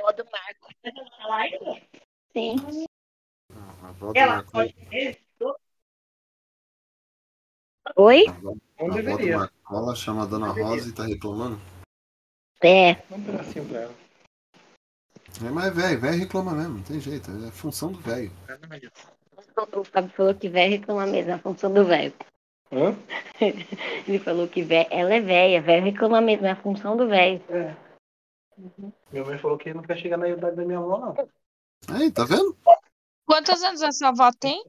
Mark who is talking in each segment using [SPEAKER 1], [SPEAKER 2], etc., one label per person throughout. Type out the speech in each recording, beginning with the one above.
[SPEAKER 1] avó do Marco. Sim.
[SPEAKER 2] A avó do
[SPEAKER 3] Ela
[SPEAKER 2] Marco,
[SPEAKER 3] pode ter.
[SPEAKER 1] Oi?
[SPEAKER 2] a avó, a avó do. Marcola chama a Dona Rosa e tá reclamando.
[SPEAKER 1] É.
[SPEAKER 3] Um pedacinho pra ela.
[SPEAKER 2] É, mas é velho, velho reclama mesmo, não tem jeito. É função do velho.
[SPEAKER 1] O Fábio falou que velho reclama mesmo, a função do velho.
[SPEAKER 3] Hã?
[SPEAKER 1] Ele falou que velho, ela é velha, velho reclama mesmo, é a função do velho.
[SPEAKER 3] É. Minha mãe falou que não quer chegar na idade da minha avó, não.
[SPEAKER 2] Aí, tá vendo?
[SPEAKER 4] Quantos anos a sua avó tem?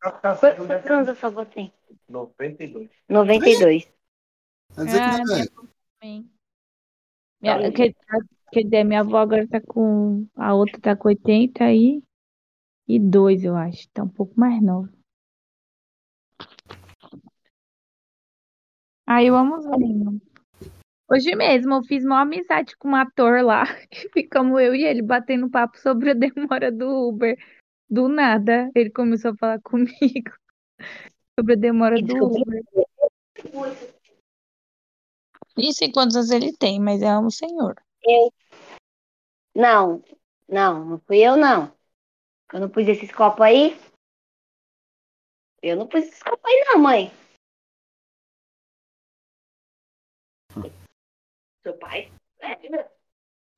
[SPEAKER 1] Quantos anos a sua avó tem?
[SPEAKER 3] 92.
[SPEAKER 1] 92.
[SPEAKER 2] Quer dizer que
[SPEAKER 4] Ah,
[SPEAKER 2] não é.
[SPEAKER 4] Minha, quer, quer dizer, minha avó agora tá com. A outra tá com 80 aí. E dois, eu acho. Tá um pouco mais nova. Aí eu amo os velhinhos. Hoje mesmo eu fiz uma amizade com um ator lá. Que ficamos eu e ele batendo papo sobre a demora do Uber. Do nada, ele começou a falar comigo sobre a demora
[SPEAKER 1] E
[SPEAKER 4] do Uber. Nem sei quantos anos ele tem, mas é um senhor.
[SPEAKER 1] Eu. Não, não, não fui eu não. Eu não pus esses copos aí. Eu não pus esses copos aí não, mãe. Seu pai? É,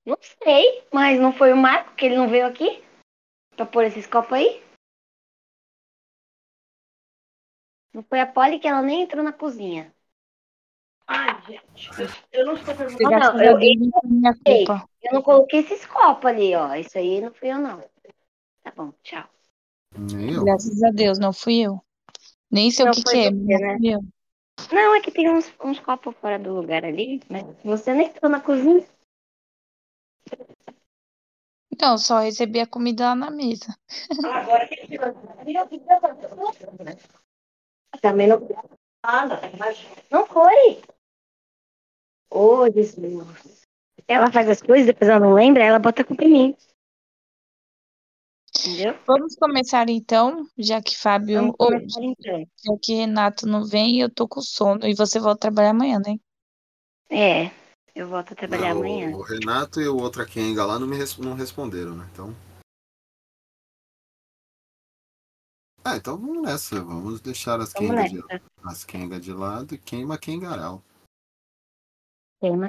[SPEAKER 1] não sei, mas não foi o Marco que ele não veio aqui pra pôr esses copos aí? Não foi a Polly que ela nem entrou na cozinha.
[SPEAKER 3] Ai, gente. Eu não estou perguntando.
[SPEAKER 1] Não, eu-
[SPEAKER 4] culpa.
[SPEAKER 1] Eu não coloquei esses copos ali, ó. Isso aí não fui eu não. Tá bom, tchau.
[SPEAKER 2] Eu.
[SPEAKER 4] Graças a Deus, não fui eu. Nem sei
[SPEAKER 1] Não
[SPEAKER 4] o que, que é,
[SPEAKER 1] você, né? Não, é que tem uns, uns copos fora do lugar ali, mas você nem entrou na cozinha.
[SPEAKER 4] Então, eu só recebi a comida lá na mesa.
[SPEAKER 3] Agora que ele
[SPEAKER 1] Também não.
[SPEAKER 3] nada, mas
[SPEAKER 1] Não foi. Ô, Jesus. Ela faz as coisas, depois ela não lembra, ela bota a culpa em mim. Entendeu?
[SPEAKER 4] Vamos começar então, já que Fábio,
[SPEAKER 1] Vamos
[SPEAKER 4] ou
[SPEAKER 1] começar então.
[SPEAKER 4] já que Renato não vem, eu tô com sono. E você volta a trabalhar amanhã, né?
[SPEAKER 1] É, eu volto a trabalhar
[SPEAKER 2] Não,
[SPEAKER 1] amanhã.
[SPEAKER 2] O Renato e o outro Kenga lá não me res- não responderam, né? Então. Ah, então vamos nessa. Vamos deixar as Kenga de, as Kenga de lado e queima Kengaral.
[SPEAKER 1] Tem uma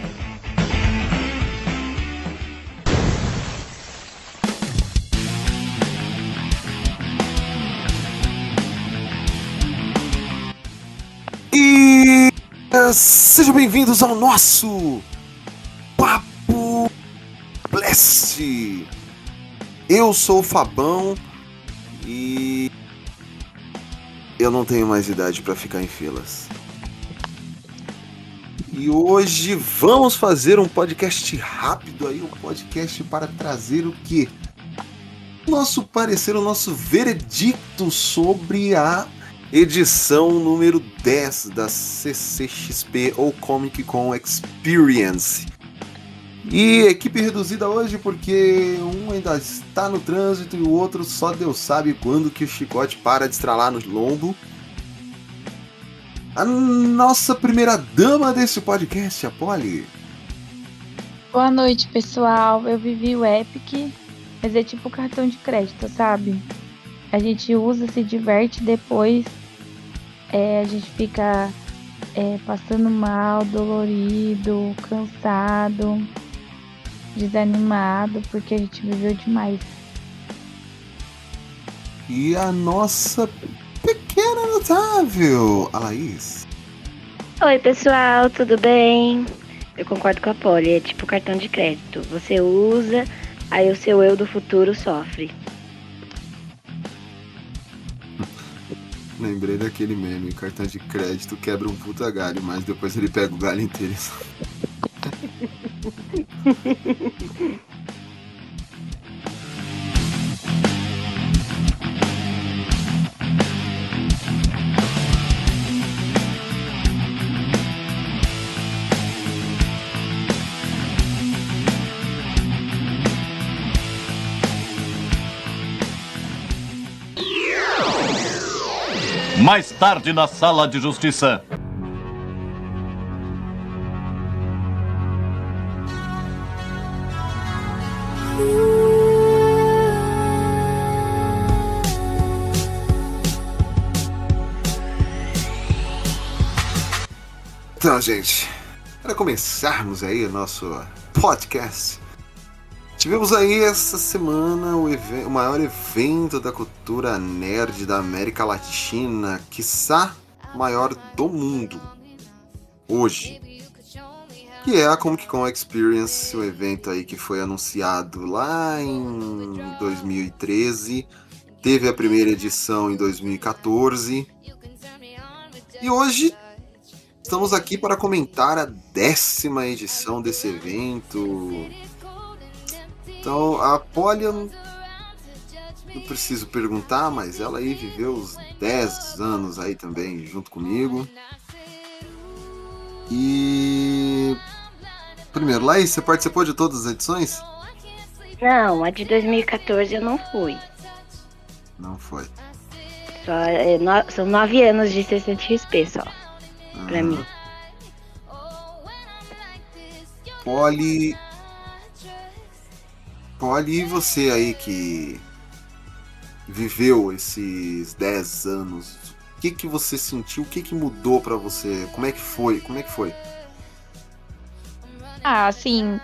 [SPEAKER 2] Sejam bem-vindos ao nosso Papo Blast. Eu sou o Fabão e eu não tenho mais idade para ficar em filas. E hoje vamos fazer um podcast rápido aí, um podcast para trazer o que? Nosso parecer, o nosso veredicto sobre a edição número 10 da CCXP ou Comic Con Experience. E equipe reduzida hoje porque um ainda está no trânsito e o outro só Deus sabe quando que o chicote para de estralar no lombo. A nossa primeira dama desse podcast, a Polly.
[SPEAKER 4] Boa noite, pessoal. Eu vivi o Epic, mas é tipo cartão de crédito, sabe? A gente usa, se diverte, depois é, a gente fica é, passando mal, dolorido, cansado, desanimado, porque a gente viveu demais.
[SPEAKER 2] E a nossa pequena notável, a Laís.
[SPEAKER 1] Oi, pessoal, tudo bem? Eu concordo com a Polly, é tipo cartão de crédito. Você usa, aí o seu eu do futuro sofre.
[SPEAKER 2] Lembrei daquele meme, cartão de crédito quebra um puta galho, mas depois ele pega o galho inteiro.
[SPEAKER 5] Mais tarde na sala de justiça.
[SPEAKER 2] Então, gente, para começarmos aí o nosso podcast, tivemos aí essa semana o, o maior evento da cultura nerd da América Latina, quiçá maior do mundo, hoje, que é a Comic Con Experience, o evento aí que foi anunciado lá em 2013, teve a primeira edição em 2014, e hoje Estamos aqui para comentar a décima edição desse evento. Então, a Polly, eu não, não preciso perguntar, mas ela aí viveu os 10 anos aí também, junto comigo. E. Primeiro, Laís, você participou de todas as edições?
[SPEAKER 1] Não, a de 2014 eu não fui.
[SPEAKER 2] Não foi.
[SPEAKER 1] Só, é, no- são nove anos de 60 XP só, pra
[SPEAKER 2] Aham.
[SPEAKER 1] mim.
[SPEAKER 2] Polly. Polly, e você aí que viveu esses 10 anos, o que que você sentiu? O que que mudou pra você? Como é que foi? Como é que foi?
[SPEAKER 4] Ah, assim,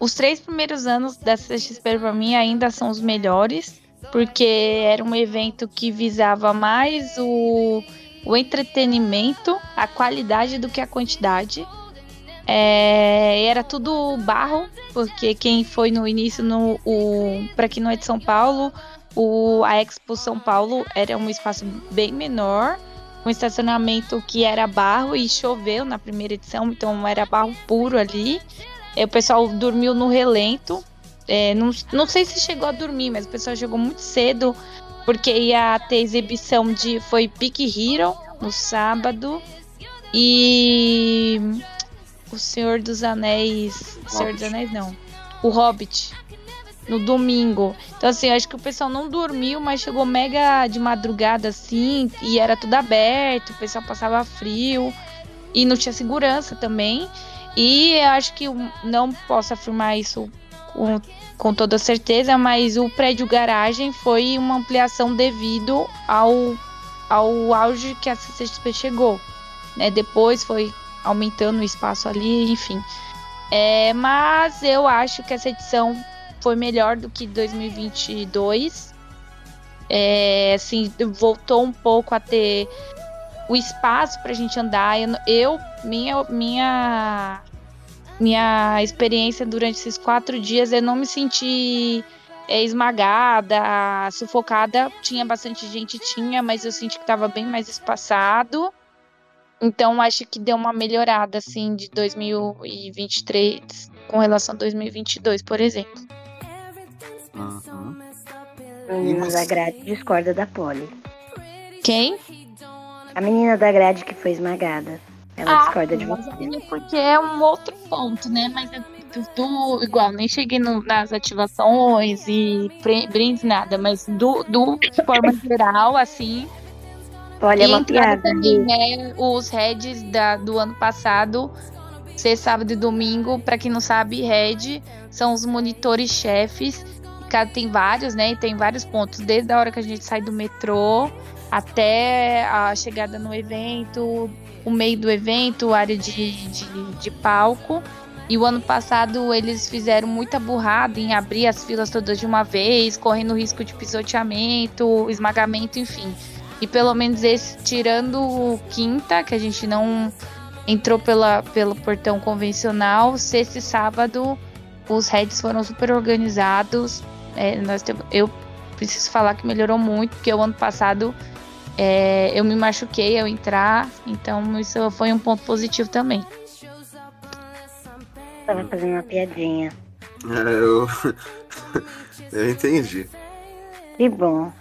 [SPEAKER 4] os três primeiros anos da CXP pra mim ainda são os melhores, porque era um evento que visava mais o, o entretenimento, a qualidade do que a quantidade. É, era tudo barro, porque quem foi no início, no, para quem não é de São Paulo, o, a Expo São Paulo era um espaço bem menor, um estacionamento que era barro e choveu na primeira edição, então era barro puro ali. É, o pessoal dormiu no relento. É, não, não sei se chegou a dormir, mas o pessoal chegou muito cedo, porque ia ter exibição de. Foi Pick Hero no sábado. E. O Senhor dos Anéis. Senhor dos Anéis, não. O Hobbit. No domingo. Então, assim, acho que o pessoal não dormiu, mas chegou mega de madrugada, assim, e era tudo aberto, o pessoal passava frio, e não tinha segurança também. E eu acho que não posso afirmar isso com, com toda certeza, mas o prédio garagem foi uma ampliação devido ao, ao auge que a CCXP chegou. Né? Depois foi aumentando o espaço ali, enfim. É, mas eu acho que essa edição foi melhor do que 2022. É, assim, voltou um pouco a ter o espaço pra gente andar. Eu, minha, minha, minha experiência durante esses quatro dias, eu não me senti é, esmagada, sufocada. Tinha bastante gente, tinha, mas eu senti que tava bem mais espaçado. Então acho que deu uma melhorada assim de 2023 com relação a 2022, por exemplo.
[SPEAKER 2] Uhum.
[SPEAKER 1] A menina da grade discorda da Polly.
[SPEAKER 4] Quem?
[SPEAKER 1] A menina da grade que foi esmagada. Ela
[SPEAKER 4] Ah,
[SPEAKER 1] discorda de você.
[SPEAKER 4] é porque é um outro ponto, né? Mas é do, igual, nem cheguei no- nas ativações e brindes, nada, mas do, do de forma geral, assim.
[SPEAKER 1] Olha, é
[SPEAKER 4] e
[SPEAKER 1] uma
[SPEAKER 4] entrada
[SPEAKER 1] piada.
[SPEAKER 4] também, né? Os heads da, do ano passado, sexta, sábado e domingo, pra quem não sabe, head são os monitores chefes. Cada tem vários, né? E tem vários pontos, desde a hora que a gente sai do metrô até a chegada no evento, o meio do evento, área de, de, de palco. E o ano passado eles fizeram muita burrada em abrir as filas todas de uma vez, correndo risco de pisoteamento, esmagamento, enfim. E pelo menos esse, tirando o quinta, que a gente não entrou pela, pelo portão convencional, sexta e sábado os heads foram super organizados. É, nós temos, eu preciso falar que melhorou muito, porque o ano passado é, eu me machuquei ao entrar, então isso foi um ponto positivo também.
[SPEAKER 1] Tava fazendo uma piadinha.
[SPEAKER 2] É, eu... eu entendi.
[SPEAKER 1] Que bom.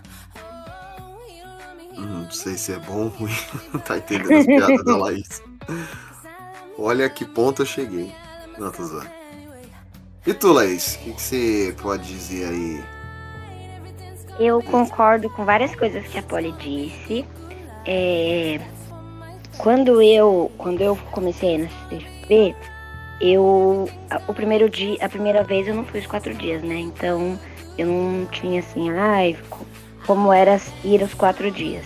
[SPEAKER 2] Hum, Não sei se é bom ou ruim. tá entendendo as piadas da Laís. Olha que ponto eu cheguei. Não, tô zoando. E tu, Laís? O que, que você pode dizer aí?
[SPEAKER 1] Eu concordo com várias coisas que a Polly disse. é, quando eu quando eu comecei na CCXP, eu o primeiro dia, a primeira vez eu não fui os quatro dias, né? Então eu não tinha assim, ai, co- como era ir os quatro dias.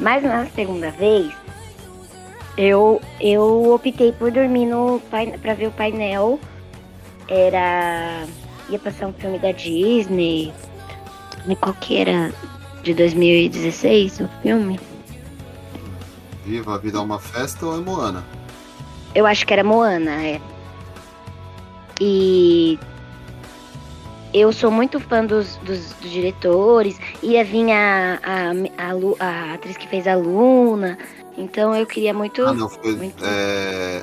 [SPEAKER 1] Mas na segunda vez, eu eu optei por dormir no pra ver o painel. Era ia passar um filme da Disney. Qual que era? De 2016, o filme?
[SPEAKER 2] Viva a vida é uma festa ou é Moana?
[SPEAKER 1] Eu acho que era Moana, é. E eu sou muito fã dos, dos, dos diretores. Ia vir a, a, a, a atriz que fez a Luna. Então eu queria muito.
[SPEAKER 2] Ah, não, foi.
[SPEAKER 1] muito-
[SPEAKER 2] É...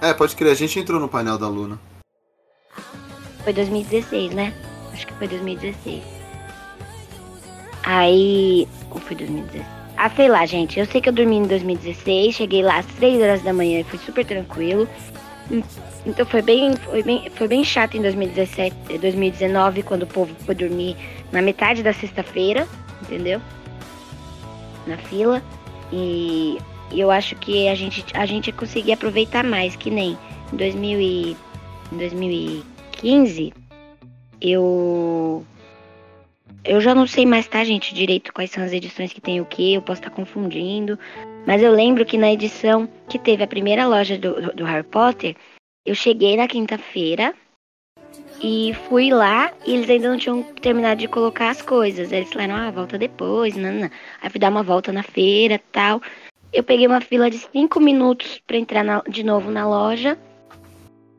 [SPEAKER 2] é, pode crer, a gente entrou no painel da Luna.
[SPEAKER 1] Foi 2016, né? Acho que foi 2016. Aí. Ou foi 2016? Ah, sei lá, gente. Eu sei que eu dormi em 2016, cheguei lá às 3 horas da manhã e foi super tranquilo. Então foi bem, foi bem, foi bem chato em 2017, eh, 2019, quando o povo foi dormir na metade da sexta-feira, entendeu? Na fila. E, eu acho que a gente, a gente ia conseguir aproveitar mais, que nem em 2000 e, em 2015, eu eu já não sei mais, tá, gente, direito quais são as edições que tem o que, eu posso estar confundindo. Mas eu lembro que na edição que teve a primeira loja do, do- Harry Potter, eu cheguei na quinta-feira e fui lá e eles ainda não tinham terminado de colocar as coisas. Eles falaram, ah, volta depois, nanana. Aí fui dar uma volta na feira tal. Eu peguei uma fila de cinco minutos pra entrar na- de novo na loja.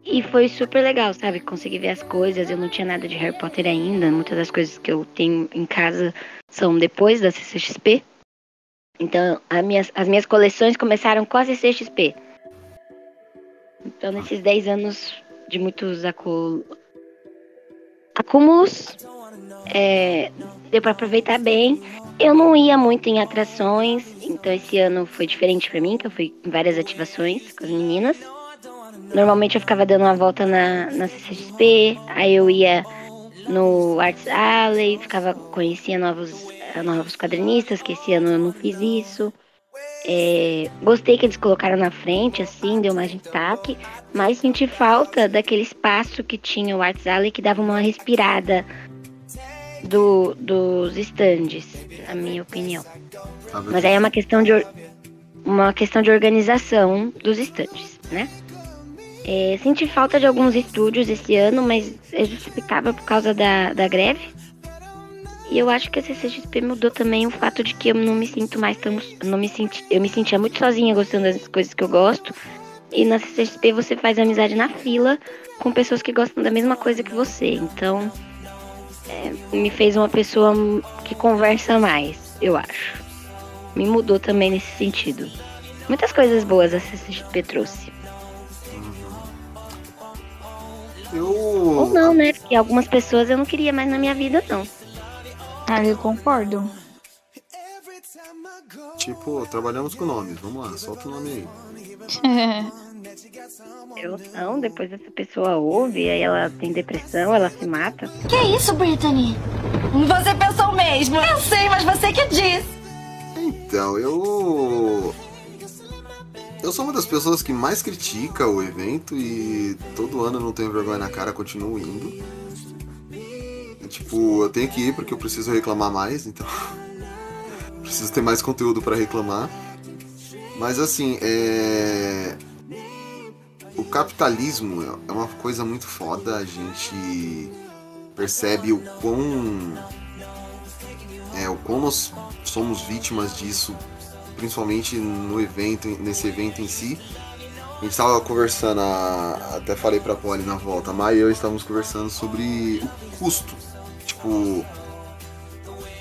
[SPEAKER 1] E foi super legal, sabe? Consegui ver as coisas. Eu não tinha nada de Harry Potter ainda. Muitas das coisas que eu tenho em casa são depois da CCXP. Então, as minhas, as minhas coleções começaram com a CCXP. Então, nesses 10 anos de muitos acúmulos, é, deu para aproveitar bem. Eu não ia muito em atrações, então esse ano foi diferente para mim, que eu fui em várias ativações com as meninas. Normalmente eu ficava dando uma volta na, na CCXP, aí eu ia no Arts Alley, ficava, conhecia novos, eh, novos quadrinistas, que esse ano eu não fiz isso. É, gostei que eles colocaram na frente, assim, deu mais destaque, mas senti falta daquele espaço que tinha o Arts Alley que dava uma respirada do, dos estandes, na minha opinião. Mas aí é uma questão de uma questão de organização dos estandes, né? É, senti falta de alguns estúdios esse ano, mas é justificável por causa da, da greve. E eu acho que a CCXP mudou também o fato de que eu não me sinto mais tão. Não me senti, eu me sentia muito sozinha gostando das coisas que eu gosto. E na CCXP você faz amizade na fila com pessoas que gostam da mesma coisa que você. Então é, me fez uma pessoa que conversa mais, eu acho. Me mudou também nesse sentido. Muitas coisas boas a CCXP trouxe.
[SPEAKER 2] Eu.
[SPEAKER 1] Ou não, né? Porque algumas pessoas eu não queria mais na minha vida, não.
[SPEAKER 4] Ah, eu concordo.
[SPEAKER 2] Tipo, trabalhamos com nomes. Vamos lá, solta o nome aí.
[SPEAKER 1] Eu não, depois essa pessoa ouve, aí ela tem depressão, ela se mata.
[SPEAKER 6] Que isso, Brittany?
[SPEAKER 7] Você pensou mesmo? Eu sei, mas você que disse.
[SPEAKER 2] Então, eu. Eu sou uma das pessoas que mais critica o evento e todo ano eu não tenho vergonha na cara, continuo indo. Tipo, eu tenho que ir porque eu preciso reclamar mais, então. preciso ter mais conteúdo pra reclamar. Mas assim, é. O capitalismo é uma coisa muito foda, a gente percebe o quão. É, o quão nós somos vítimas disso, principalmente no evento, nesse evento em si. A gente tava conversando, a- até falei pra Polly na volta, a Maia e eu estávamos conversando sobre o custo. Tipo,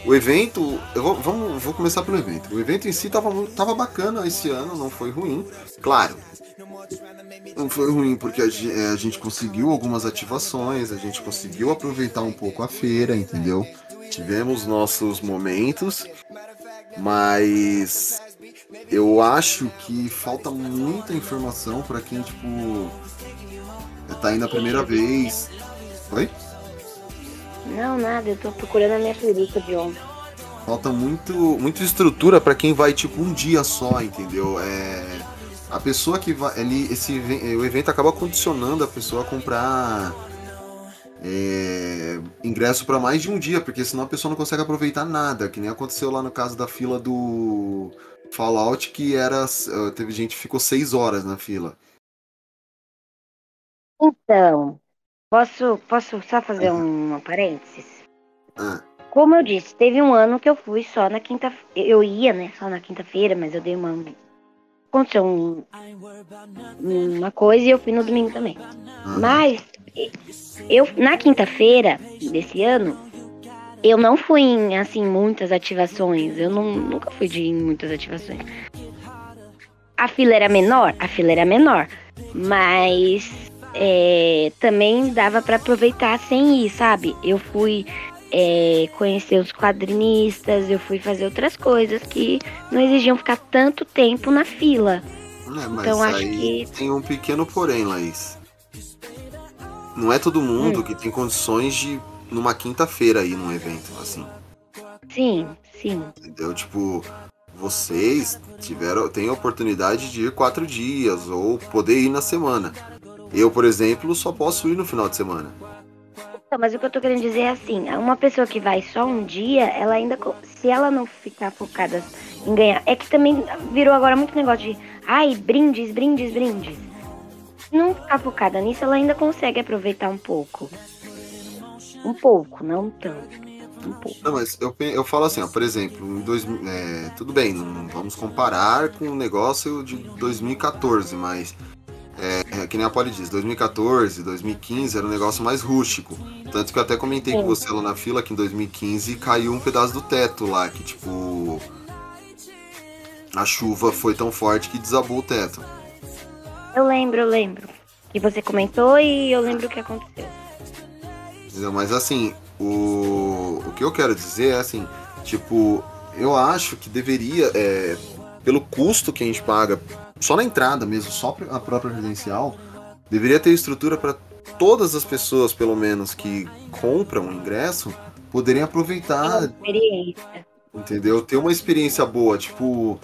[SPEAKER 2] o evento, eu vou, vamos, vou começar pelo evento. O evento em si tava, tava bacana esse ano, não foi ruim. Claro, não foi ruim porque a, é, a gente conseguiu algumas ativações, a gente conseguiu aproveitar um pouco a feira, entendeu? Tivemos nossos momentos, mas eu acho que falta muita informação pra quem, tipo, tá indo a primeira vez. Oi?
[SPEAKER 1] Não, nada, eu tô procurando a minha playlist de
[SPEAKER 2] falta muito, muito estrutura para quem vai tipo um dia só, entendeu? É, a pessoa que vai ali, esse o evento acaba condicionando a pessoa a comprar é, ingresso para mais de um dia, porque senão a pessoa não consegue aproveitar nada, que nem aconteceu lá no caso da fila do Fallout, que era eh, teve gente que ficou seis horas na fila.
[SPEAKER 1] Então, posso, posso só fazer um parênteses?
[SPEAKER 2] Ah,
[SPEAKER 1] Como eu disse, teve um ano que eu fui só na quinta Eu ia, né? Só na quinta-feira, mas eu dei uma. Aconteceu um- uma coisa e eu fui no domingo também.
[SPEAKER 2] ah,
[SPEAKER 1] Mas eu na quinta-feira desse ano, eu não fui em assim muitas ativações. Eu não, nunca fui de em muitas ativações. A fila era menor, a fila era menor, mas é, também dava pra aproveitar sem ir, sabe? Eu fui é, conhecer os quadrinistas, eu fui fazer outras coisas que não exigiam ficar tanto tempo na fila.
[SPEAKER 2] É, mas
[SPEAKER 1] Então, acho que-
[SPEAKER 2] tem um pequeno porém, Laís. Não é todo mundo
[SPEAKER 1] Hum.
[SPEAKER 2] que tem condições de numa quinta-feira ir num evento assim,
[SPEAKER 1] Sim, sim.
[SPEAKER 2] entendeu? Tipo, vocês tiveram têm a oportunidade de ir quatro dias ou poder ir na semana. Eu, por exemplo, só posso ir no final de semana.
[SPEAKER 1] Então, mas o que eu tô querendo dizer é assim, uma pessoa que vai só um dia, ela ainda, se ela não ficar focada em ganhar, é que também virou agora muito negócio de, ai, brindes, brindes, brindes. Se não ficar focada nisso, ela ainda consegue aproveitar um pouco. Um pouco, não tanto. Um pouco.
[SPEAKER 2] Não, mas eu, eu falo assim, ó, por exemplo, em dois, é, tudo bem, não vamos comparar com o negócio de 2014, mas é, é, que nem a Polly diz, 2014, 2015 era um negócio mais rústico. Tanto que eu até comentei com
[SPEAKER 1] Sim.
[SPEAKER 2] você lá na fila que em 2015 caiu um pedaço do teto lá, que tipo. A chuva foi tão forte que desabou o teto.
[SPEAKER 1] Eu lembro, eu lembro. Que você comentou e eu lembro o que aconteceu.
[SPEAKER 2] Mas assim, o, o que eu quero dizer é assim, tipo, eu acho que deveria, é, pelo custo que a gente paga, só na entrada mesmo, só a própria residencial, deveria ter estrutura para todas as pessoas, pelo menos, que compram o ingresso, poderem aproveitar,
[SPEAKER 1] Experiência.
[SPEAKER 2] entendeu? Ter uma experiência boa, tipo.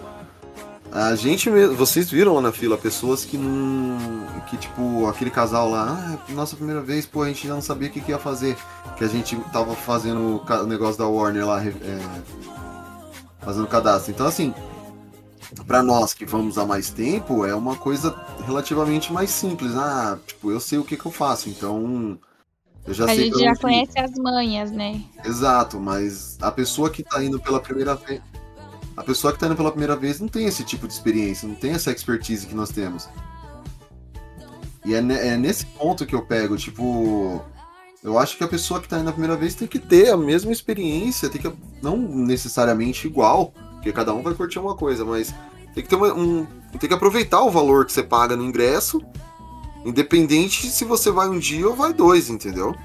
[SPEAKER 2] A gente mesmo, vocês viram lá na fila pessoas que não. que tipo, aquele casal lá, ah, nossa primeira vez, pô, a gente já não sabia o que, que ia fazer. Que a gente tava fazendo o negócio da Warner lá, é, fazendo cadastro. Então, assim, pra nós que vamos há mais tempo, é uma coisa relativamente mais simples. Ah, tipo, eu sei o que, que eu faço, então. Eu já
[SPEAKER 4] A
[SPEAKER 2] sei
[SPEAKER 4] gente já
[SPEAKER 2] onde
[SPEAKER 4] conhece as manhas, né?
[SPEAKER 2] Exato, mas a pessoa que tá indo pela primeira vez. A pessoa que tá indo pela primeira vez não tem esse tipo de experiência, não tem essa expertise que nós temos. E é, é nesse ponto que eu pego, tipo. Eu acho que a pessoa que tá indo na primeira vez tem que ter a mesma experiência, tem que. Não necessariamente igual, porque cada um vai curtir uma coisa, mas tem que ter uma- um. Tem que aproveitar o valor que você paga no ingresso, independente se você vai um dia ou vai dois, entendeu?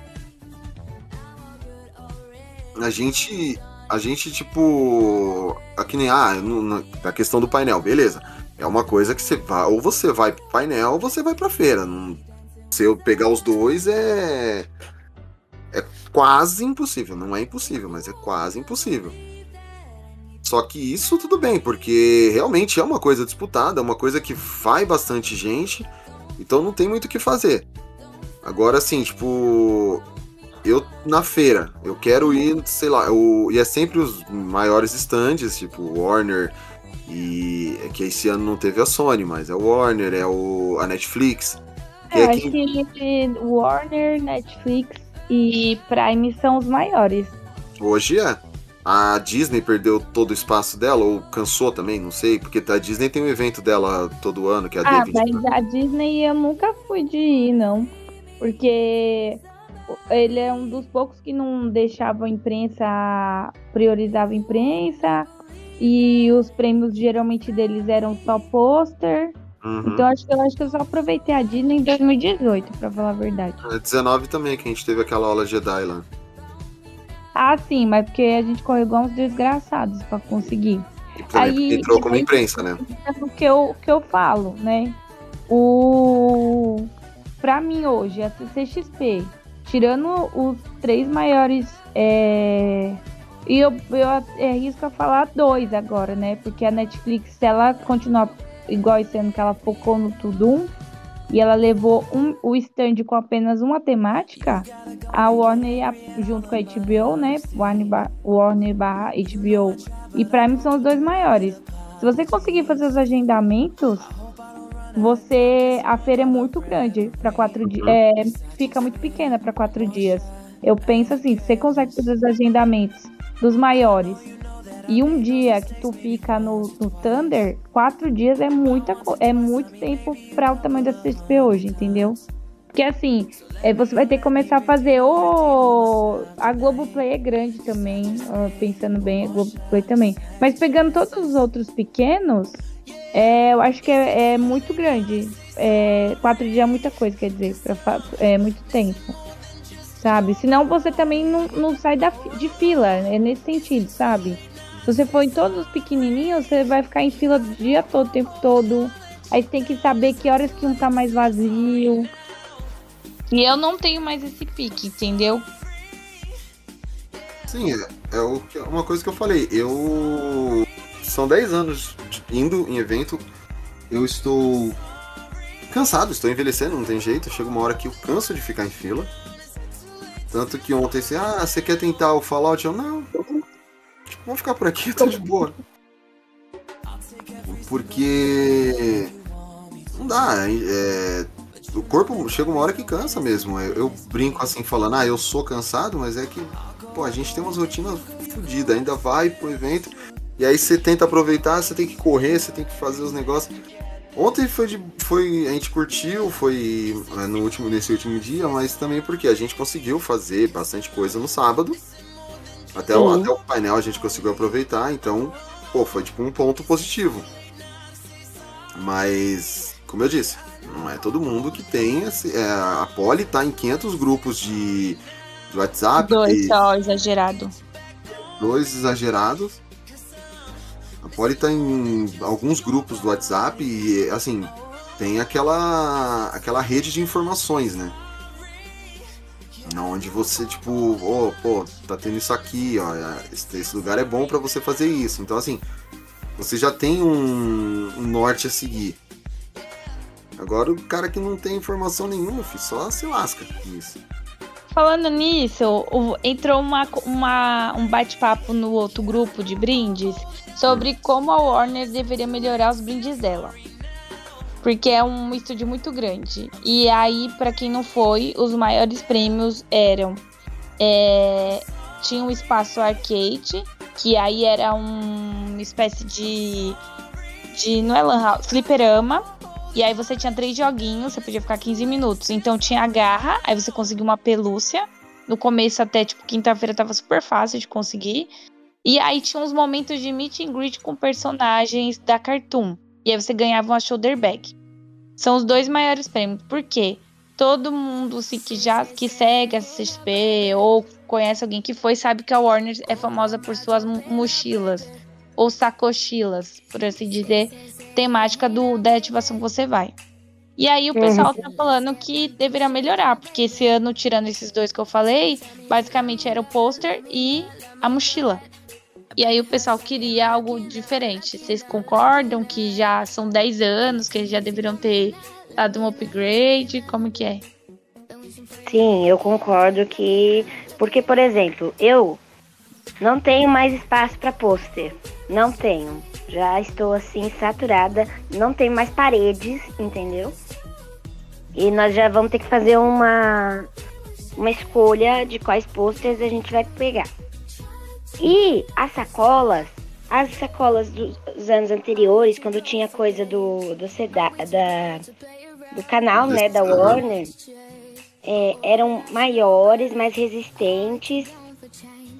[SPEAKER 2] A gente. A gente, tipo. Aqui nem. Ah, a questão do painel, beleza. É uma coisa que você vai. Ou você vai pro painel ou você vai pra feira. Não, se eu pegar os dois é. É quase impossível. Não é impossível, mas é quase impossível. Só que isso tudo bem, porque realmente é uma coisa disputada, é uma coisa que vai bastante gente, então não tem muito o que fazer. Agora, assim, tipo, eu na feira, eu quero ir, sei lá, eu, e é sempre os maiores stands, tipo Warner, e é que esse ano não teve a Sony, mas é o Warner, é o, a Netflix.
[SPEAKER 4] É,
[SPEAKER 2] é
[SPEAKER 4] acho
[SPEAKER 2] quem-
[SPEAKER 4] que Warner, Netflix e Prime são os maiores.
[SPEAKER 2] Hoje é. A Disney perdeu todo o espaço dela, ou cansou também, não sei, porque a Disney tem um evento dela todo ano, que é a
[SPEAKER 4] Ah,
[SPEAKER 2] D23.
[SPEAKER 4] mas a Disney eu nunca fui de ir, não. Porque ele é um dos poucos que não deixava a imprensa, priorizava a imprensa. E os prêmios geralmente deles eram só pôster.
[SPEAKER 2] Uhum.
[SPEAKER 4] Então acho que eu acho que eu só aproveitei a Disney em 2018, pra falar a verdade.
[SPEAKER 2] É 19 também, que a gente teve aquela aula Jedi lá.
[SPEAKER 4] Ah, sim, mas porque a gente correu igual uns desgraçados pra conseguir. Aí-
[SPEAKER 2] entrou como imprensa, né?
[SPEAKER 4] o que eu, que eu falo, né? O pra mim hoje, a CCXP, tirando os três maiores é, E eu, eu arrisco a falar dois agora, né? Porque a Netflix, se ela continuar igual esse ano que ela focou no Tudum, e ela levou um, o stand com apenas uma temática, a Warner, junto com a HBO, né? Warner, bar, Warner barra HBO e Prime são os dois maiores. Se você conseguir fazer os agendamentos, você a feira é muito grande para quatro dias, é, fica muito pequena para quatro dias. Eu penso assim, você consegue fazer os agendamentos dos maiores e um dia que tu fica no, no Thunder, quatro dias é muita é muito tempo para o tamanho da CSP hoje, entendeu? Porque assim, é, você vai ter que começar a fazer. Oh, a Globoplay é grande também. pensando bem, a Globoplay também. Mas pegando todos os outros pequenos, é, eu acho que é, é muito grande. É, quatro dias é muita coisa, quer dizer, pra, é muito tempo. Sabe? Senão você também não, não sai da, de fila. É nesse sentido, sabe? Se você for em todos os pequenininhos, você vai ficar em fila o dia todo, o tempo todo. Aí você tem que saber que horas que um tá mais vazio. E eu não tenho mais esse pique, entendeu?
[SPEAKER 2] Sim, é, é o, uma coisa que eu falei. Eu. São 10 anos indo em evento. Eu estou cansado, estou envelhecendo, não tem jeito. Chega uma hora que eu canso de ficar em fila. Tanto que ontem, assim, ah, você quer tentar o Fallout? Eu, não, vamos ficar por aqui, tá de boa. Porque não dá, é, o corpo chega uma hora que cansa mesmo. Eu, eu, brinco assim falando, ah, eu sou cansado, mas é que pô, a gente tem umas rotinas fodidas, ainda vai pro evento e aí você tenta aproveitar, você tem que correr, você tem que fazer os negócios. Ontem foi, de, foi a gente curtiu, foi é, no último nesse último dia, mas também porque a gente conseguiu fazer bastante coisa no sábado até, o, até o painel a gente conseguiu aproveitar, então, pô, foi tipo um ponto positivo. Mas, como eu disse, não é todo mundo que tem. Esse, é, a Poli tá em 500 grupos de, de WhatsApp.
[SPEAKER 4] Dois e, só, exagerado.
[SPEAKER 2] Dois exagerados. A Poli tá em alguns grupos do WhatsApp e, assim, tem aquela, aquela rede de informações, né? Onde você, tipo, oh, pô, tá tendo isso aqui, ó, esse, esse lugar é bom para você fazer isso. Então, assim, você já tem um, um, norte a seguir. Agora, o cara que não tem informação nenhuma, filho, só se lasca nisso.
[SPEAKER 4] Falando nisso, entrou uma, uma, um bate-papo no outro grupo de brindes sobre hum. como a Warner deveria melhorar os brindes dela porque é um estúdio muito grande. E aí, para quem não foi, os maiores prêmios eram é, tinha um espaço arcade, que aí era um, uma espécie de de não é lan house, fliperama. E aí você tinha três joguinhos, você podia ficar 15 minutos. Então tinha a garra, aí você conseguiu uma pelúcia. No começo até tipo quinta-feira tava super fácil de conseguir. E aí tinha uns momentos de meet and greet com personagens da Cartoon. E aí você ganhava uma shoulder bag. São os dois maiores prêmios. Por quê? Todo mundo assim, que já que segue a CXP ou conhece alguém que foi, sabe que a Warner é famosa por suas mochilas ou sacochilas, por assim dizer, temática do, da ativação que você vai. E aí o pessoal uhum. tá falando que deveria melhorar, porque esse ano, tirando esses dois que eu falei, basicamente era o pôster e a mochila. E aí o pessoal queria algo diferente. Vocês concordam que já são 10 anos, que eles já deveriam ter dado um upgrade? Como que é?
[SPEAKER 1] Sim, eu concordo que. Porque, por exemplo, eu não tenho mais espaço para pôster. Não tenho. Já estou assim saturada. Não tenho mais paredes, entendeu? E nós já vamos ter que fazer uma, uma escolha de quais posters a gente vai pegar. E as sacolas, as sacolas dos anos anteriores, quando tinha coisa do, do, seda, da, do canal, né, da Warner, é, eram maiores, mais resistentes.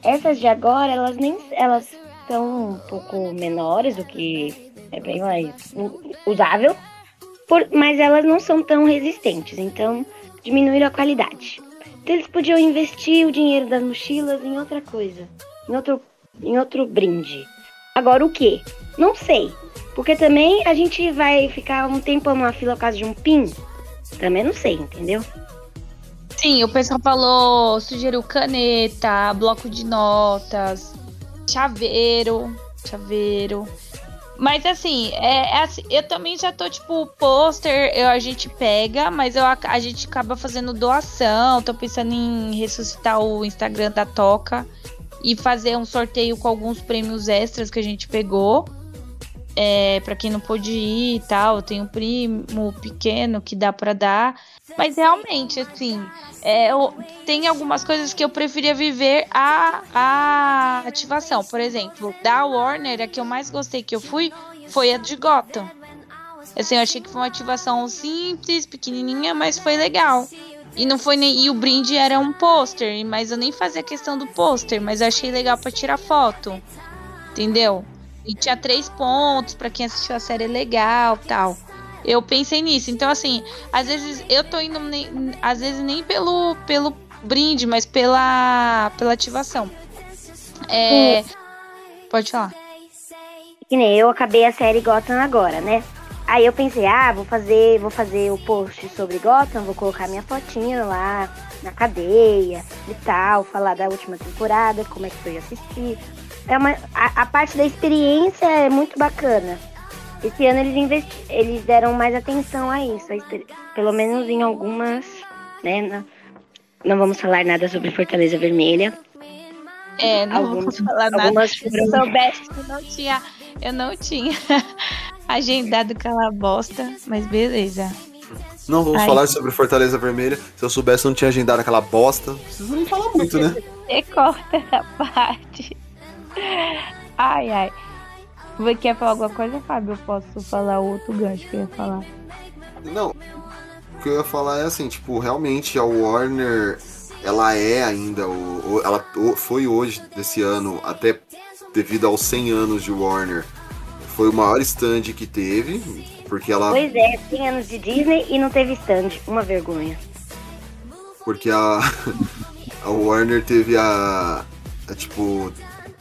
[SPEAKER 1] Essas de agora, elas nem elas são um pouco menores, o que é bem mais usável, por, mas elas não são tão resistentes, então diminuíram a qualidade. Então eles podiam investir o dinheiro das mochilas em outra coisa em outro, em outro brinde. Agora o que? Não sei. Porque também a gente vai ficar um tempo numa fila por causa de um PIN. Também não sei, entendeu?
[SPEAKER 4] Sim, o pessoal falou, sugeriu caneta, bloco de notas, chaveiro, chaveiro. Mas assim, é, é assim, eu também já tô, tipo, pôster, eu- a gente pega, mas eu, ac- a gente acaba fazendo doação. Tô pensando em ressuscitar o Instagram da Toca e fazer um sorteio com alguns prêmios extras que a gente pegou. É, para quem não pôde ir e tal, tem um primo pequeno que dá pra dar. Mas realmente, assim, é, eu- tem algumas coisas que eu preferia viver a, a ativação. Por exemplo, da Warner, a que eu mais gostei que eu fui foi a de Gotham. Assim, eu achei que foi uma ativação simples, pequenininha, mas foi legal. E não foi nem e o brinde era um pôster, mas eu nem fazia questão do pôster, mas eu achei legal pra tirar foto. Entendeu? E tinha três pontos pra quem assistiu a série legal, tal. Eu pensei nisso. Então assim, às vezes eu tô indo nem, às vezes nem pelo pelo brinde, mas pela pela ativação. É, pode falar.
[SPEAKER 1] Que nem eu acabei a série Gotham agora, né? Aí eu pensei, ah, vou fazer, vou fazer o post sobre Gotham, vou colocar minha fotinha lá na cadeia e tal, falar da última temporada, como é que foi assistir. É uma, a, a parte da experiência é muito bacana. Esse ano eles, investi eles deram mais atenção a isso, a pelo menos em algumas, né? Não, não vamos falar nada sobre Fortaleza Vermelha.
[SPEAKER 4] É, não
[SPEAKER 1] Algumas-
[SPEAKER 4] vou falar nada.
[SPEAKER 1] algumas
[SPEAKER 4] Se soubesse que não tinha, eu não tinha agendado aquela bosta, mas beleza.
[SPEAKER 2] Não vamos
[SPEAKER 4] Ai.
[SPEAKER 2] falar sobre Fortaleza Vermelha. Se eu soubesse, eu não tinha agendado aquela bosta. Não precisa nem falar muito, né?
[SPEAKER 4] Você corta essa parte. Ai, ai. Você quer falar alguma coisa, Fábio? Eu posso falar outro gancho que eu ia falar.
[SPEAKER 2] Não. O que eu ia falar é assim, tipo, realmente a Warner, ela é ainda o, o- ela o- foi hoje desse ano, até devido aos 100 anos de Warner, foi o maior stand que teve, porque ela
[SPEAKER 1] Pois é, 100 anos de Disney e não teve stand. Uma vergonha.
[SPEAKER 2] porque a a Warner teve a, a, tipo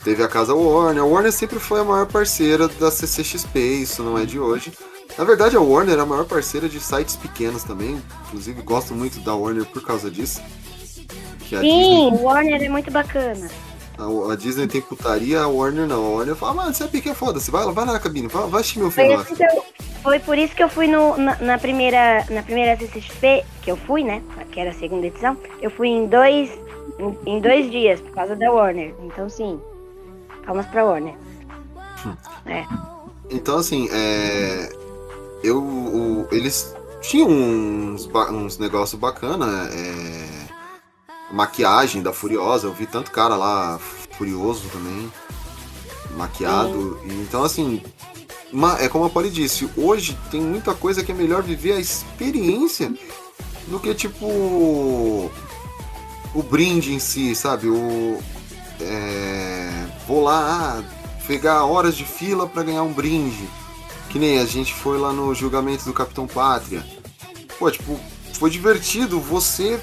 [SPEAKER 2] teve a casa Warner. A Warner sempre foi a maior parceira da CCXP, isso não é de hoje. Na verdade, a Warner é a maior parceira de sites pequenos também. Inclusive, gosto muito da Warner por causa disso. A
[SPEAKER 1] Sim, o Warner é muito bacana.
[SPEAKER 2] A, a Disney tem putaria, a Warner não. A Warner fala, mano, você é pequeno, foda-se, vai, vai lá na cabine, vai, vai assistir meu
[SPEAKER 1] Foi,
[SPEAKER 2] filme lá.
[SPEAKER 1] assim que eu- foi por isso que eu fui no, na, na primeira na primeira CCXP, que eu fui, né? Que era a segunda edição. Eu fui em dois, em, em dois dias, por causa da Warner. Então, sim, palmas pra Warner. É.
[SPEAKER 2] Então, assim, é. Eu. o- eles tinham uns, uns negócios bacana. É, maquiagem da Furiosa, eu vi tanto cara lá furioso também. Maquiado. E, Então, assim. ma- é como a Polly disse, hoje tem muita coisa que é melhor viver a experiência do que tipo. O brinde em si, sabe? O. é, vou lá, pegar horas de fila pra ganhar um brinde. Que nem a gente foi lá no julgamento do Capitão Pátria. Pô, tipo, foi divertido você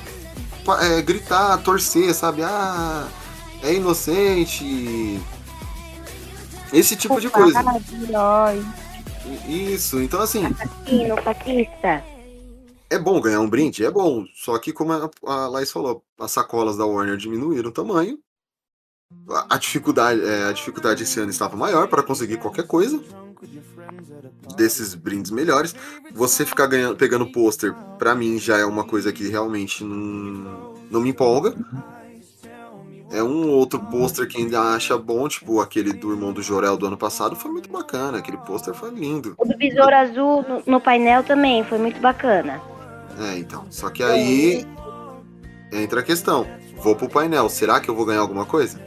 [SPEAKER 2] é, gritar, torcer, sabe? Ah, é inocente. Esse tipo de coisa.
[SPEAKER 4] Ah, herói.
[SPEAKER 2] Isso, então assim,
[SPEAKER 1] Paquista.
[SPEAKER 2] é bom ganhar um brinde? É bom. Só que, como a, a Laís falou, as sacolas da Warner diminuíram o tamanho. A, a dificuldade, é, a dificuldade esse ano estava maior para conseguir qualquer coisa. Desses brindes melhores. Você ficar ganhando, pegando pôster, pra mim já é uma coisa que realmente não, não me empolga. É um outro pôster que ainda acha bom, tipo aquele do irmão do Jorel do ano passado, foi muito bacana. Aquele pôster foi lindo.
[SPEAKER 1] O do Besouro Azul no, no painel também foi muito bacana.
[SPEAKER 2] É, então. Só que aí entra a questão. Vou pro painel, será que eu vou ganhar alguma coisa?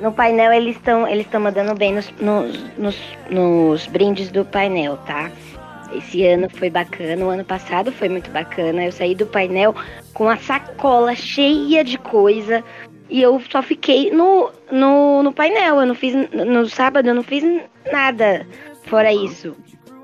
[SPEAKER 1] No painel eles estão eles estão mandando bem nos, nos, nos, nos brindes do painel, tá? Esse ano foi bacana, o ano passado foi muito bacana. Eu saí do painel com a sacola cheia de coisa e eu só fiquei no, no, no painel. Eu não fiz no sábado, eu não fiz nada fora isso.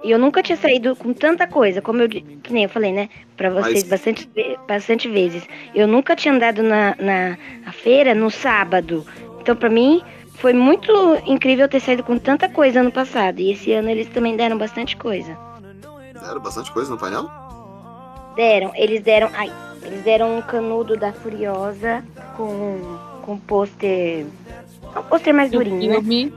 [SPEAKER 1] E eu nunca tinha saído com tanta coisa, como eu que nem eu falei, né, Pra vocês
[SPEAKER 2] Mas-
[SPEAKER 1] bastante, bastante vezes. Eu nunca tinha andado na, na, na feira no sábado. Então, pra mim, foi muito incrível ter saído com tanta coisa ano passado. E esse ano eles também deram bastante coisa.
[SPEAKER 2] Deram bastante coisa no painel?
[SPEAKER 1] Deram, eles deram. Ai, eles deram um canudo da Furiosa com, com pôster um pôster mais
[SPEAKER 4] Do
[SPEAKER 1] durinho, né?
[SPEAKER 4] filme.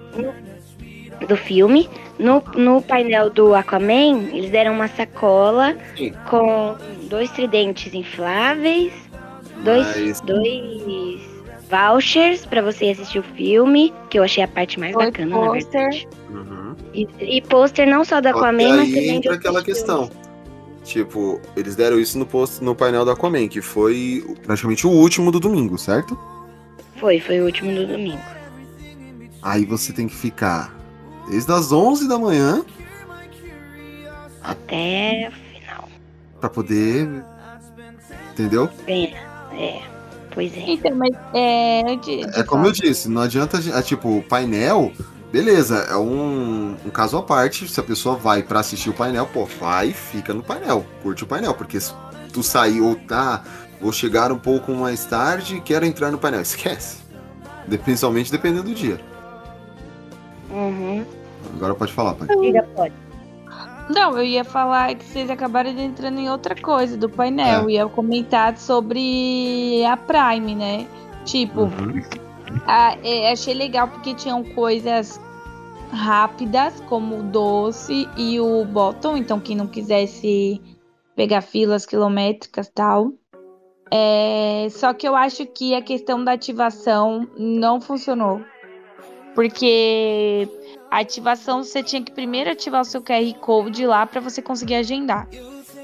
[SPEAKER 1] do filme. No, no painel do Aquaman, eles deram uma sacola
[SPEAKER 2] Sim.
[SPEAKER 1] com dois tridentes infláveis, dois,
[SPEAKER 2] Mas-
[SPEAKER 1] dois vouchers pra você assistir o filme, que eu achei a parte mais
[SPEAKER 4] Dois
[SPEAKER 1] bacana, na
[SPEAKER 4] pôster.
[SPEAKER 1] verdade.
[SPEAKER 2] Uhum.
[SPEAKER 1] E, e pôster não só
[SPEAKER 2] que
[SPEAKER 1] Aquaman, mas também de
[SPEAKER 2] entra
[SPEAKER 1] outros
[SPEAKER 2] aquela
[SPEAKER 1] filmes.
[SPEAKER 2] questão. Tipo, eles deram isso no, post, no painel do Aquaman, que foi praticamente o último do domingo, certo?
[SPEAKER 1] Foi, foi o último do domingo.
[SPEAKER 2] Aí você tem que ficar desde as 11 da manhã
[SPEAKER 1] Até o final.
[SPEAKER 2] pra poder. Entendeu?
[SPEAKER 1] É, pois é.
[SPEAKER 4] Então, mas é. De, de
[SPEAKER 2] É como eu disse, não adianta. É, tipo, o painel, beleza, é um, um caso à parte. Se a pessoa vai pra assistir o painel, pô, vai e fica no painel, curte o painel, porque se tu sair ou tá, vou chegar um pouco mais tarde e quero entrar no painel, esquece. De- Principalmente dependendo do dia.
[SPEAKER 1] Uhum.
[SPEAKER 2] Agora pode falar, pai.
[SPEAKER 1] Diga, pode.
[SPEAKER 4] Não, eu ia falar que vocês acabaram entrando em outra coisa do painel.
[SPEAKER 2] É.
[SPEAKER 4] Ia comentar sobre a Prime, né? Tipo,
[SPEAKER 2] Uhum.
[SPEAKER 4] Ah, é, achei legal porque tinham coisas rápidas, como o doce e o bottom. Então, quem não quisesse pegar filas quilométricas e tal. É, só que eu acho que a questão da ativação não funcionou. Porque a ativação você tinha que primeiro ativar o seu QR Code lá para você conseguir agendar.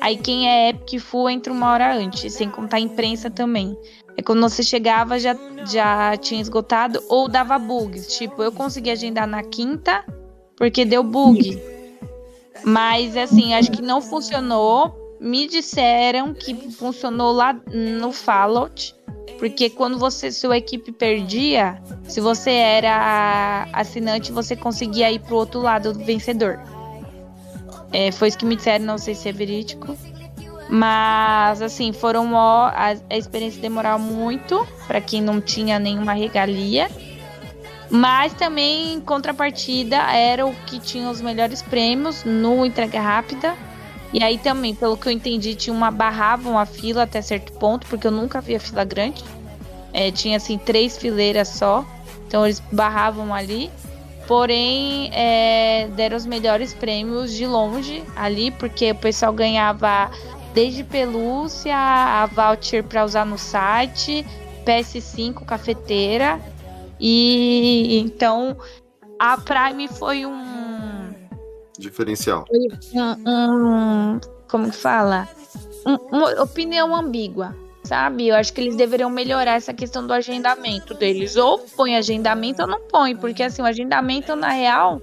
[SPEAKER 4] Aí quem é Epic Full entra uma hora antes, sem contar a imprensa também. É quando você chegava já, já tinha esgotado ou dava bugs. Tipo, eu consegui agendar na quinta porque deu bug. Mas assim, acho que não funcionou. Me disseram que funcionou lá no Fallout. Porque quando você, sua equipe perdia, se você era assinante, você conseguia ir pro outro lado do vencedor. É, foi isso que me disseram, não sei se é verídico. Mas, assim, foram ó, a, a experiência demorou muito para quem não tinha nenhuma regalia. Mas também, em contrapartida, era o que tinha os melhores prêmios no entrega rápida. E aí também, pelo que eu entendi, tinha uma barravam a fila até certo ponto, porque eu nunca vi a fila grande. É, tinha assim três fileiras só. Então eles barravam ali. Porém, é, deram os melhores prêmios de longe ali, porque o pessoal ganhava desde pelúcia, a voucher para usar no site, PS5, cafeteira. E então a Prime foi um,
[SPEAKER 2] Diferencial.
[SPEAKER 4] um, um- como que fala? Um- uma opinião ambígua, sabe? Eu acho que eles deveriam melhorar essa questão do agendamento deles. Ou põe agendamento ou não põe, porque assim, o agendamento, na real,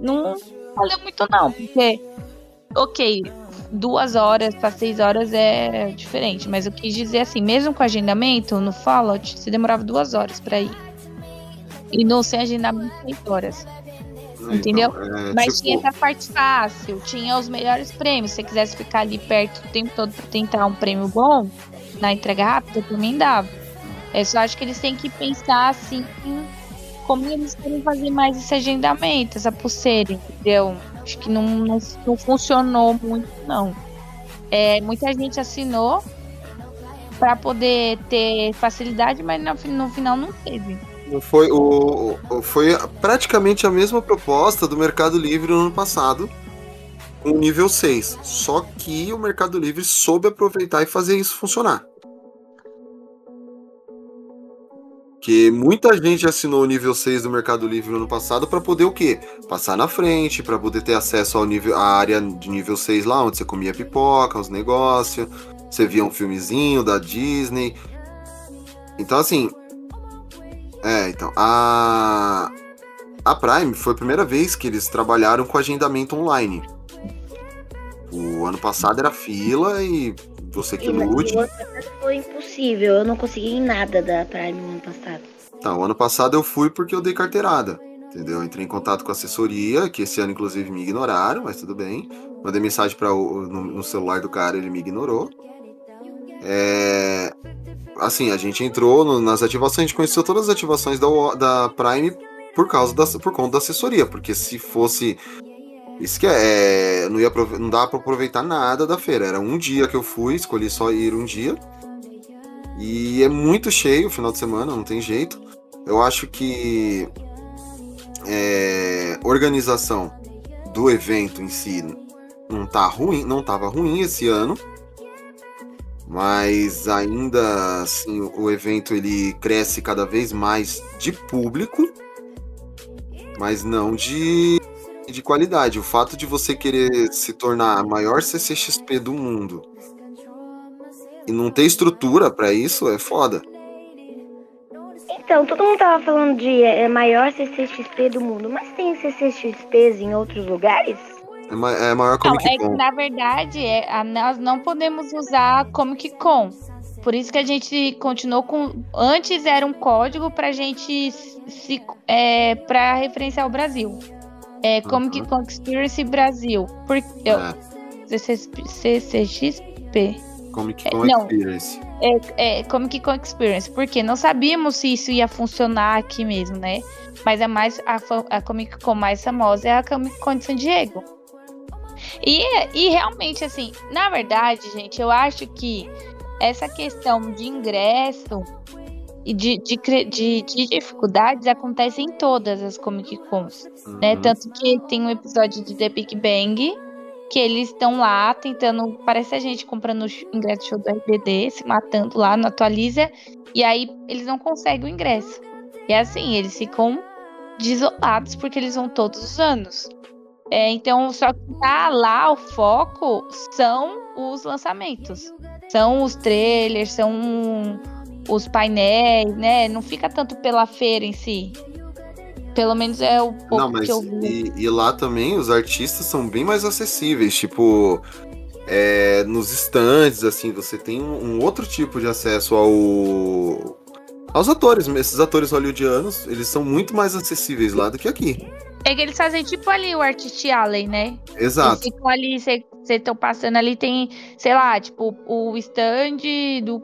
[SPEAKER 4] não valeu muito não, porque, ok, duas horas para seis horas é diferente, mas eu quis dizer assim, mesmo com agendamento, no Fallout, você demorava duas horas para ir. E no sem agendamento, seis horas. Entendeu?
[SPEAKER 2] Então, é,
[SPEAKER 4] Mas
[SPEAKER 2] tipo,
[SPEAKER 4] tinha essa parte fácil, tinha os melhores prêmios. Se você quisesse ficar ali perto o tempo todo pra tentar um prêmio bom, na entrega rápida também dava. É só acho que eles têm que pensar assim em como eles querem fazer mais esse agendamento, essa pulseira, entendeu? Acho que não, não, não funcionou muito, não. É, muita gente assinou pra poder ter facilidade, mas no, no final não teve.
[SPEAKER 2] Foi, o, foi praticamente a mesma proposta do Mercado Livre no ano passado, com o nível 6. Só que o Mercado Livre soube aproveitar e fazer isso funcionar. Que muita gente assinou o nível 6 do Mercado Livre no ano passado para poder o quê? Passar na frente, para poder ter acesso ao nível, à área de nível 6 lá, onde você comia pipoca, os negócios, você via um filmezinho da Disney. Então, assim, é, então, a a Prime foi a primeira vez que eles trabalharam com agendamento online. O ano passado era fila e você que lute.
[SPEAKER 1] foi impossível. Eu não consegui nada da Prime no ano passado.
[SPEAKER 2] Então, o ano passado eu fui porque eu dei carteirada. Entendeu? Eu entrei em contato com a assessoria, que esse ano inclusive me ignoraram, mas tudo bem. Mandei mensagem para no, no celular do cara, ele me ignorou. É, assim, a gente entrou no- nas ativações, a gente conheceu todas as ativações da, da Prime por causa da, por conta da assessoria, porque se fosse isso que é, não ia não dava para aproveitar nada da feira. Era um dia que eu fui, escolhi só ir um dia. E é muito cheio o final de semana, não tem jeito. Eu acho que é, organização do evento em si não tá ruim, não tava ruim esse ano. Mas ainda assim, o evento ele cresce cada vez mais de público, mas não de, de qualidade. O fato de você querer se tornar a maior CCXP do mundo e não ter estrutura para isso é foda.
[SPEAKER 1] Então, todo mundo tava falando de é, maior CCXP do mundo, mas tem CCXPs em outros lugares?
[SPEAKER 2] É, ma é maior
[SPEAKER 4] Não,
[SPEAKER 2] Comic
[SPEAKER 4] é
[SPEAKER 2] Con.
[SPEAKER 4] que na verdade é, a- nós não podemos usar Comic Con. Por isso que a gente continuou com. Antes era um código pra gente se. É, pra referenciar o Brasil. É Comic
[SPEAKER 2] Uhum.
[SPEAKER 4] Con Experience Brasil. Por, eu,
[SPEAKER 2] É,
[SPEAKER 4] CCXP.
[SPEAKER 2] Comic
[SPEAKER 4] É,
[SPEAKER 2] Con
[SPEAKER 4] não.
[SPEAKER 2] Experience.
[SPEAKER 4] É, é Comic Con Experience, porque não sabíamos se isso ia funcionar aqui mesmo, né? Mas a mais a, a Comic Con mais famosa é a Comic Con de San Diego. E, e realmente, assim, na verdade, gente, eu acho que essa questão de ingresso e de, de, de, de dificuldades acontece em todas as Comic Cons né?
[SPEAKER 2] Uhum.
[SPEAKER 4] Tanto que tem um episódio de The Big Bang que eles estão lá tentando. Parece a gente comprando o ingresso do show do RBD, se matando lá no Atualiza, e aí eles não conseguem o ingresso. E assim, eles ficam desolados porque eles vão todos os anos. É, então, só que tá lá o foco são os lançamentos. São os trailers, são os painéis, né? Não fica tanto pela feira em si. Pelo menos é o pouco
[SPEAKER 2] Não, mas
[SPEAKER 4] que eu vi.
[SPEAKER 2] e, e lá também os artistas são bem mais acessíveis, tipo é, nos stands, assim, você tem um, um outro tipo de acesso ao aos atores, esses atores hollywoodianos, eles são muito mais acessíveis lá do que aqui.
[SPEAKER 4] É que eles fazem tipo ali o Artist Alley, né?
[SPEAKER 2] Exato.
[SPEAKER 4] Eles ficam ali, vocês estão passando ali, tem, sei lá, tipo, o stand, do,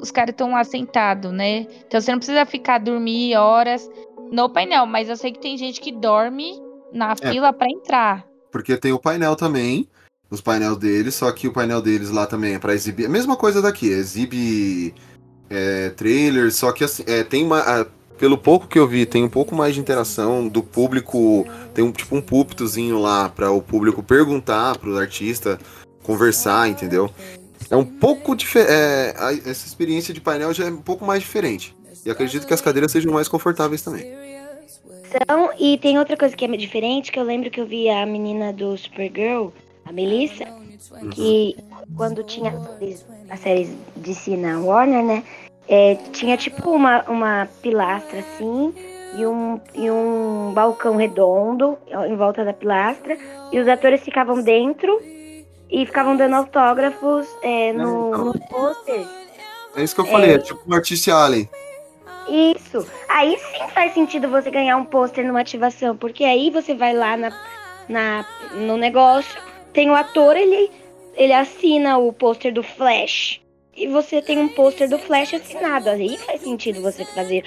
[SPEAKER 4] os caras estão lá sentados, né? Então você não precisa ficar dormir horas no painel, mas eu sei que tem gente que dorme na
[SPEAKER 2] É.
[SPEAKER 4] fila pra entrar.
[SPEAKER 2] Porque tem o painel também, os painéis deles, só que o painel deles lá também é pra exibir. A mesma coisa daqui, exibe é, trailers, só que assim, é, tem uma. a- pelo pouco que eu vi, tem um pouco mais de interação do público. Tem um tipo um púlpitozinho lá para o público perguntar pro artista, conversar, entendeu? É um pouco diferente. essa experiência de painel já é um pouco mais diferente. E acredito que as cadeiras sejam mais confortáveis também.
[SPEAKER 1] Então, e tem outra coisa que é diferente, que eu lembro que eu vi a menina do Supergirl, a Melissa, que quando tinha as séries- as séries de si na Warner, né? é, tinha tipo uma, uma pilastra assim e um, e um balcão redondo em volta da pilastra. E os atores ficavam dentro e ficavam dando autógrafos é, no,
[SPEAKER 2] então.
[SPEAKER 1] no pôster.
[SPEAKER 2] É isso que eu falei, é, tipo um Artist Allen.
[SPEAKER 1] Isso. Aí sim faz sentido você ganhar um pôster numa ativação, porque aí você vai lá na, na, no negócio, tem o ator, ele, ele assina o pôster do Flash. E você tem um pôster do Flash assinado. Aí faz sentido você fazer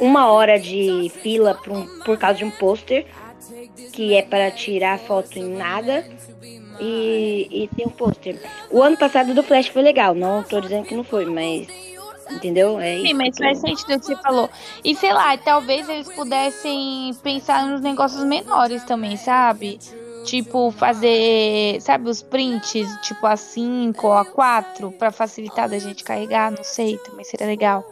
[SPEAKER 1] uma hora de fila por, um- por causa de um pôster, que é para tirar foto em nada. E, e tem um pôster. O ano passado do Flash foi legal, não tô dizendo que não foi, mas. Entendeu? É
[SPEAKER 4] Sim, mas faz
[SPEAKER 1] eu-
[SPEAKER 4] sentido o que você falou. E sei lá, talvez eles pudessem pensar nos negócios menores também, sabe? Tipo, fazer, sabe, os prints, tipo a 5 ou a 4, pra facilitar da gente carregar, não sei, também seria legal.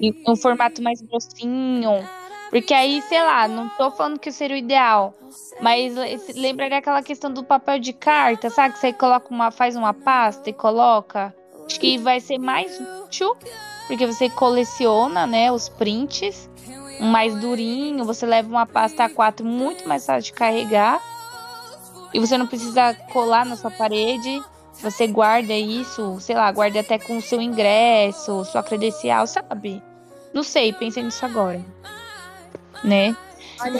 [SPEAKER 4] Em um formato mais grossinho. Porque aí, sei lá, não tô falando que seria o ideal. Mas le- lembra daquela questão do papel de carta, sabe? Que você coloca uma, faz uma pasta e coloca. Acho que vai ser mais útil porque você coleciona, né, os prints, mais durinho, você leva uma pasta A4 muito mais fácil de carregar. E você não precisa colar na sua parede. Você guarda isso, sei lá, guarda até com o seu ingresso, sua credencial, sabe? Não sei, pensei nisso agora. Né?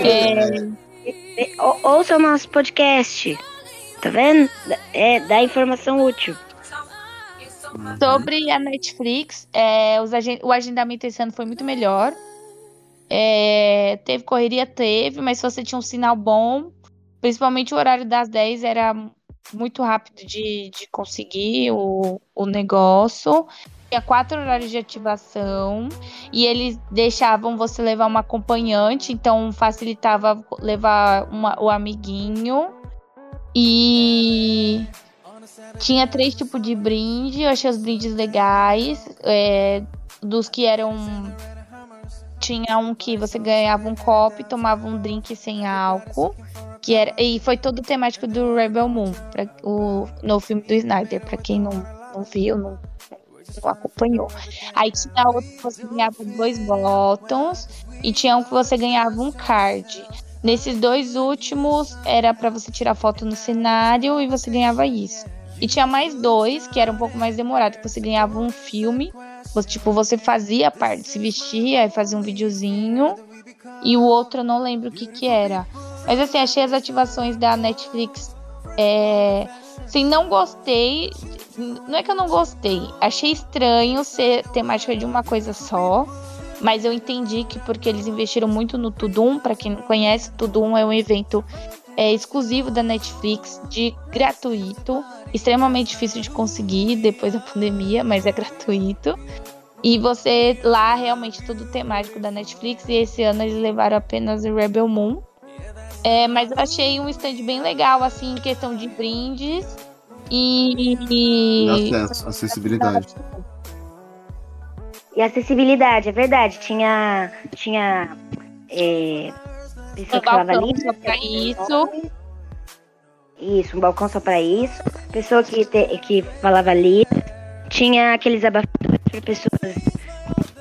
[SPEAKER 4] É,
[SPEAKER 1] É, ou- Ouça o nosso podcast. Tá vendo? É, dá informação útil.
[SPEAKER 4] Sobre a Netflix, é, os agen- o agendamento esse ano foi muito melhor. É, teve correria, teve, mas se você tinha um sinal bom, principalmente o horário das 10 era muito rápido de, de conseguir o, o negócio. tinha quatro horários de ativação e eles deixavam você levar uma acompanhante, então facilitava levar uma, o amiguinho. E tinha três tipos de brinde, eu achei os brindes legais. É, dos que eram. Tinha um que você ganhava um copo e tomava um drink sem álcool. Que era, e foi todo temático do Rebel Moon, pra, o, no filme do Snyder, pra quem não, não viu, não, não acompanhou. Aí tinha outro que você ganhava dois bottoms e tinha um que você ganhava um card. Nesses dois últimos era para você tirar foto no cenário e você ganhava isso. E tinha mais dois que era um pouco mais demorado, que você ganhava um filme. Você, tipo, você fazia parte, se vestia e fazia um videozinho. E o outro eu não lembro o que que era. Mas assim, achei as ativações da Netflix. É... Assim, não gostei. Não é que eu não gostei. Achei estranho ser temática de uma coisa só. Mas eu entendi que porque eles investiram muito no Tudum, para quem não conhece, Tudum é um evento é, exclusivo da Netflix, de gratuito, extremamente difícil de conseguir depois da pandemia, mas é gratuito. E você lá realmente tudo temático da Netflix e esse ano eles levaram apenas Rebel Moon. É, mas eu achei um stand bem legal assim em questão de brindes e,
[SPEAKER 2] e... acesso, acessibilidade.
[SPEAKER 1] E acessibilidade, é verdade. Tinha. Tinha. É, pessoa
[SPEAKER 4] um que falava ali. Só pra isso.
[SPEAKER 1] Isso, um balcão só pra isso. Pessoa que, te, que falava ali. Tinha aqueles abafadores para pessoas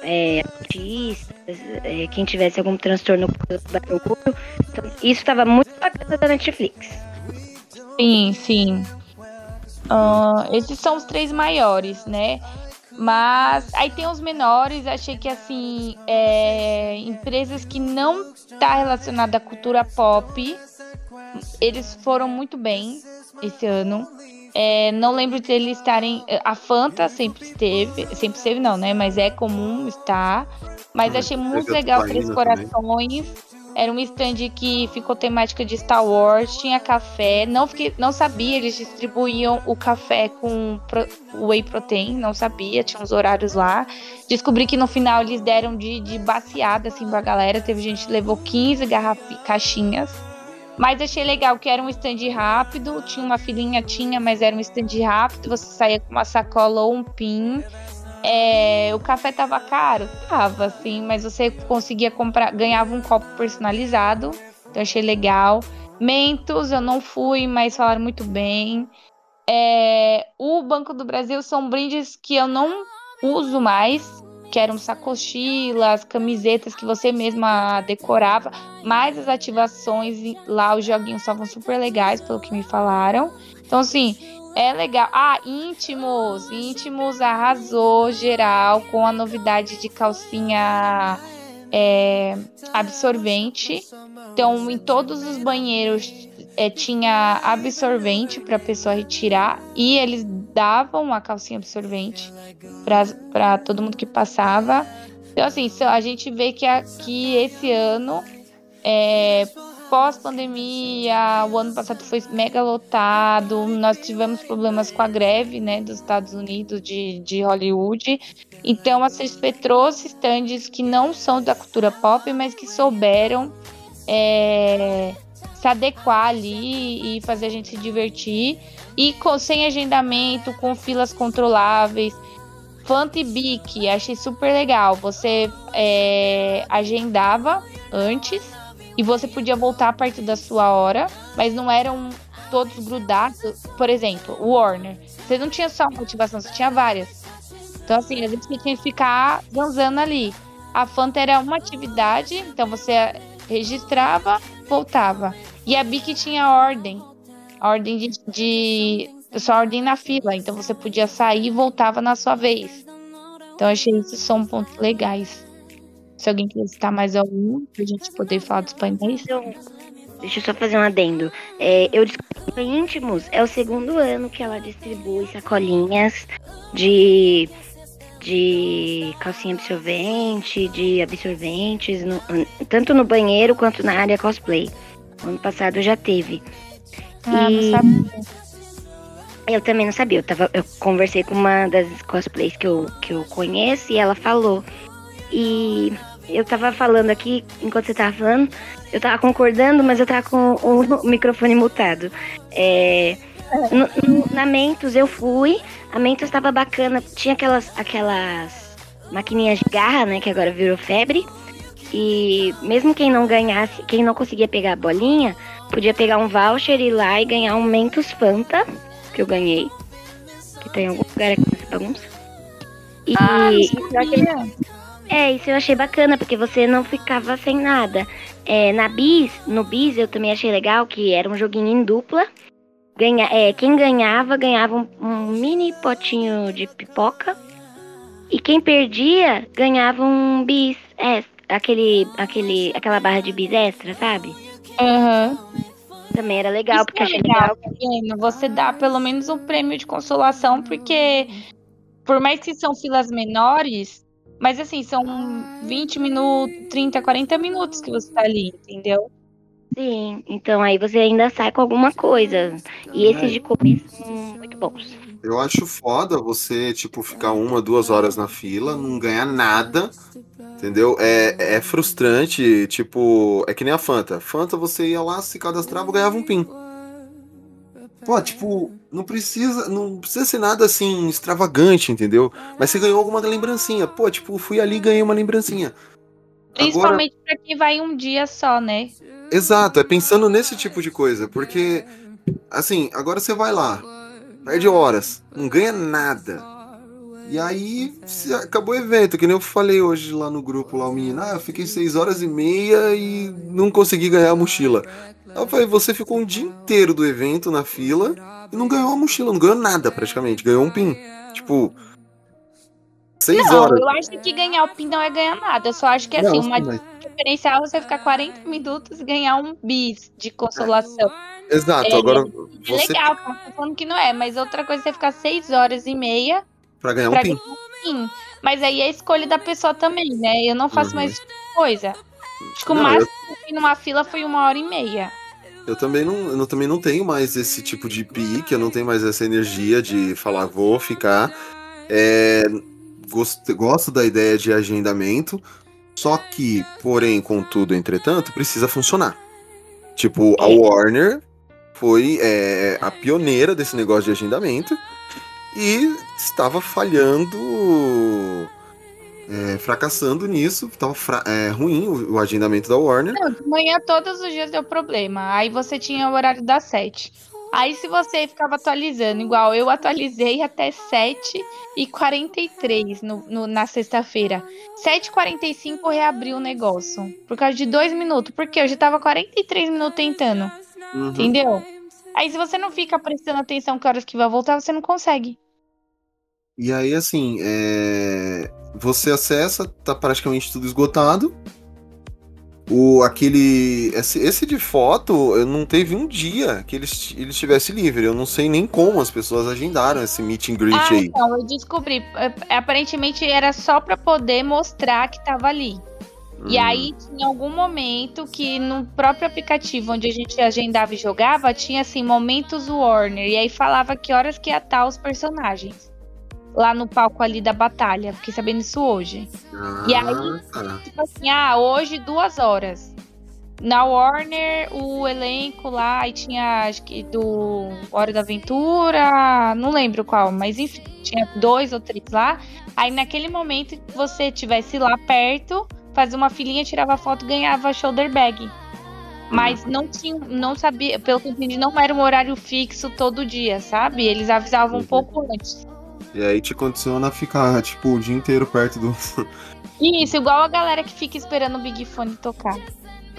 [SPEAKER 1] é, autistas, é, quem tivesse algum transtorno. Então, isso estava muito bacana da Netflix.
[SPEAKER 4] Sim, sim. Uh, esses são os três maiores, né? Mas aí tem os menores, achei que assim, é, empresas que não tá relacionada à cultura pop, eles foram muito bem esse ano. É, não lembro de eles estarem. A Fanta sempre esteve, sempre esteve não, né? Mas é comum estar. Mas hum, achei muito legal Três Corações. Também. Era um stand que ficou temática de Star Wars, tinha café. Não, fiquei, não sabia, eles distribuíam o café com pro, whey protein, não sabia, tinha uns horários lá. Descobri que no final eles deram de, de baseada assim pra galera. Teve gente que levou 15 garraf caixinhas. Mas achei legal que era um stand rápido, tinha uma filinha, tinha, mas era um stand rápido, você saía com uma sacola ou um pin é, o café tava caro? Tava, assim, mas você conseguia comprar, ganhava um copo personalizado, então achei legal. Mentos, eu não fui, mas falaram muito bem. É, o Banco do Brasil são brindes que eu não uso mais, que eram sacochilas, camisetas que você mesma decorava, mas as ativações lá, os joguinhos estavam super legais, pelo que me falaram. Então, assim, é legal. Ah, íntimos. Íntimos arrasou geral com a novidade de calcinha é, absorvente. Então, em todos os banheiros é, tinha absorvente para a pessoa retirar e eles davam a calcinha absorvente para todo mundo que passava. Então, assim, a gente vê que, aqui esse ano é, pós-pandemia, o ano passado foi mega lotado, nós tivemos problemas com a greve, né, dos Estados Unidos, de, de Hollywood. Então, a CSP trouxe stands que não são da cultura pop, mas que souberam é, se adequar ali e fazer a gente se divertir. E com, sem agendamento, com filas controláveis. Fantibic, achei super legal. Você é, agendava antes e você podia voltar a partir da sua hora, mas não eram todos grudados. Por exemplo, o Warner. Você não tinha só uma motivação, você tinha várias. Então, assim, vezes você tinha que ficar dançando ali. A Fanta era uma atividade, então você registrava, voltava. E a Bic tinha ordem. A ordem de, de. Ordem na fila. Então você podia sair e voltava na sua vez. Então, achei esses são pontos legais. Se alguém quiser citar mais algum, pra gente poder falar dos painéis.
[SPEAKER 1] Então, deixa eu só fazer um adendo. É, eu descobri que Íntimos é o segundo ano que ela distribui sacolinhas de, de calcinha absorvente, de absorventes, no, tanto no banheiro quanto na área cosplay. Ano passado já teve.
[SPEAKER 4] Ah,
[SPEAKER 1] e, Eu também não sabia. Eu, tava, eu conversei com uma das cosplays que eu, que eu conheço e ela falou. E eu tava falando aqui, enquanto você tava falando, eu tava concordando, mas eu tava com o microfone mutado. É, no, no- na Mentos eu fui, a Mentos tava bacana, tinha aquelas, aquelas maquininhas de garra, né, que agora virou febre. E mesmo quem não ganhasse, quem não conseguia pegar a bolinha, podia pegar um voucher e ir lá e ganhar um Mentos Fanta, que eu ganhei. Que tem em algum lugar aqui nessa bagunça. E
[SPEAKER 4] Ah.
[SPEAKER 1] É, isso eu achei bacana, porque você não ficava sem nada. É, na Bis, no Bis eu também achei legal que era um joguinho em dupla. Ganha, é, quem ganhava, ganhava um, um mini potinho de pipoca. E quem perdia, ganhava um bis extra. Aquele, aquele, aquela barra de bis extra, sabe?
[SPEAKER 4] Aham.
[SPEAKER 1] Também era legal,
[SPEAKER 4] Isso
[SPEAKER 1] porque
[SPEAKER 4] é
[SPEAKER 1] achei
[SPEAKER 4] legal,
[SPEAKER 1] legal.
[SPEAKER 4] Você dá pelo menos um prêmio de consolação, porque por mais que são filas menores, mas assim, são 20 minutos, 30, 40 minutos que você tá ali, entendeu?
[SPEAKER 1] Sim, então aí você ainda sai com alguma coisa. E esses de começo são muito bons.
[SPEAKER 2] Eu acho foda você, tipo, ficar uma, duas horas na fila, não ganhar nada, entendeu? É, é frustrante, tipo, é que nem a Fanta. Fanta você ia lá, se cadastrava, ganhava um PIN. Pô, tipo, não precisa, não precisa ser nada assim extravagante, entendeu? Mas você ganhou alguma lembrancinha. Pô, tipo, fui ali e ganhei uma lembrancinha. Agora,
[SPEAKER 4] Principalmente pra quem vai um dia só, né?
[SPEAKER 2] exato, é pensando nesse tipo de coisa, porque assim, agora você vai lá, perde horas, não ganha nada. E aí acabou o evento, que nem eu falei hoje lá no grupo lá, o menino, ah, eu fiquei seis horas e meia e não consegui ganhar a mochila. Aí eu falei, você ficou um dia inteiro do evento na fila e não ganhou a mochila, não ganhou nada praticamente, ganhou um pin. Tipo, seis
[SPEAKER 4] Não,
[SPEAKER 2] horas.
[SPEAKER 4] eu acho que ganhar o PIN não é ganhar nada. Eu só acho que assim,
[SPEAKER 2] Não,
[SPEAKER 4] uma
[SPEAKER 2] sim, mas-
[SPEAKER 4] diferencial é você ficar 40 minutos e ganhar um bis de consolação.
[SPEAKER 2] Exato,
[SPEAKER 4] É,
[SPEAKER 2] agora
[SPEAKER 4] É
[SPEAKER 2] você
[SPEAKER 4] legal, falando que não é, mas outra coisa é você ficar 6 horas e meia
[SPEAKER 2] pra ganhar um
[SPEAKER 4] pra
[SPEAKER 2] pin.
[SPEAKER 4] um PIN. Mas aí é a escolha da pessoa também, né? Eu não faço
[SPEAKER 2] Uhum.
[SPEAKER 4] mais tipo coisa. Acho que o máximo que eu fui numa fila foi uma hora e meia.
[SPEAKER 2] Eu também não, eu também não tenho mais esse tipo de pique, eu não tenho mais essa energia de falar vou ficar. É, gosto, gosto da ideia de agendamento, só que, porém, contudo, entretanto, precisa funcionar. Tipo, a
[SPEAKER 4] É.
[SPEAKER 2] Warner foi é, a pioneira desse negócio de agendamento e estava falhando, é, fracassando nisso, estava é, ruim o, o agendamento da Warner.
[SPEAKER 4] Não, de manhã todos os dias deu problema. Aí você tinha o horário das 7. Aí se você ficava atualizando, igual eu atualizei até 7 e 43 no, no- na sexta-feira. 7h45 reabriu o negócio. Por causa de dois minutos. Porque eu já tava 43 minutos tentando.
[SPEAKER 2] Uhum.
[SPEAKER 4] Entendeu? Aí se você não fica prestando atenção que horas que vai voltar, você não consegue.
[SPEAKER 2] E aí, assim, é, você acessa, tá praticamente tudo esgotado. O, aquele. Esse, esse de foto, eu não teve um dia que ele, ele estivesse livre. Eu não sei nem como as pessoas agendaram esse meet and greet
[SPEAKER 4] Ah,
[SPEAKER 2] aí.
[SPEAKER 4] então, eu descobri. É, Aparentemente era só pra poder mostrar que tava ali. E
[SPEAKER 2] Hum,
[SPEAKER 4] aí tinha algum momento que no próprio aplicativo onde a gente agendava e jogava, tinha assim, momentos Warner. E aí falava que horas que ia estar os personagens. Lá no palco ali da batalha. Fiquei sabendo isso hoje. e aí-
[SPEAKER 2] ah, tá.
[SPEAKER 4] Tipo assim, ah, hoje duas horas. Na Warner, o elenco lá, aí tinha, acho que do Hora da Aventura, não lembro qual, mas enfim, tinha dois ou três lá. Aí naquele momento que você tivesse lá perto, fazia uma filinha, tirava foto e ganhava shoulder bag. Mas não tinha, não sabia, pelo que eu entendi, não era um horário fixo todo dia, sabe? Eles avisavam um
[SPEAKER 2] Uhum.
[SPEAKER 4] pouco antes.
[SPEAKER 2] E aí te condiciona a ficar, tipo, o dia inteiro perto do.
[SPEAKER 4] Isso, igual a galera que fica esperando o Big Fone tocar.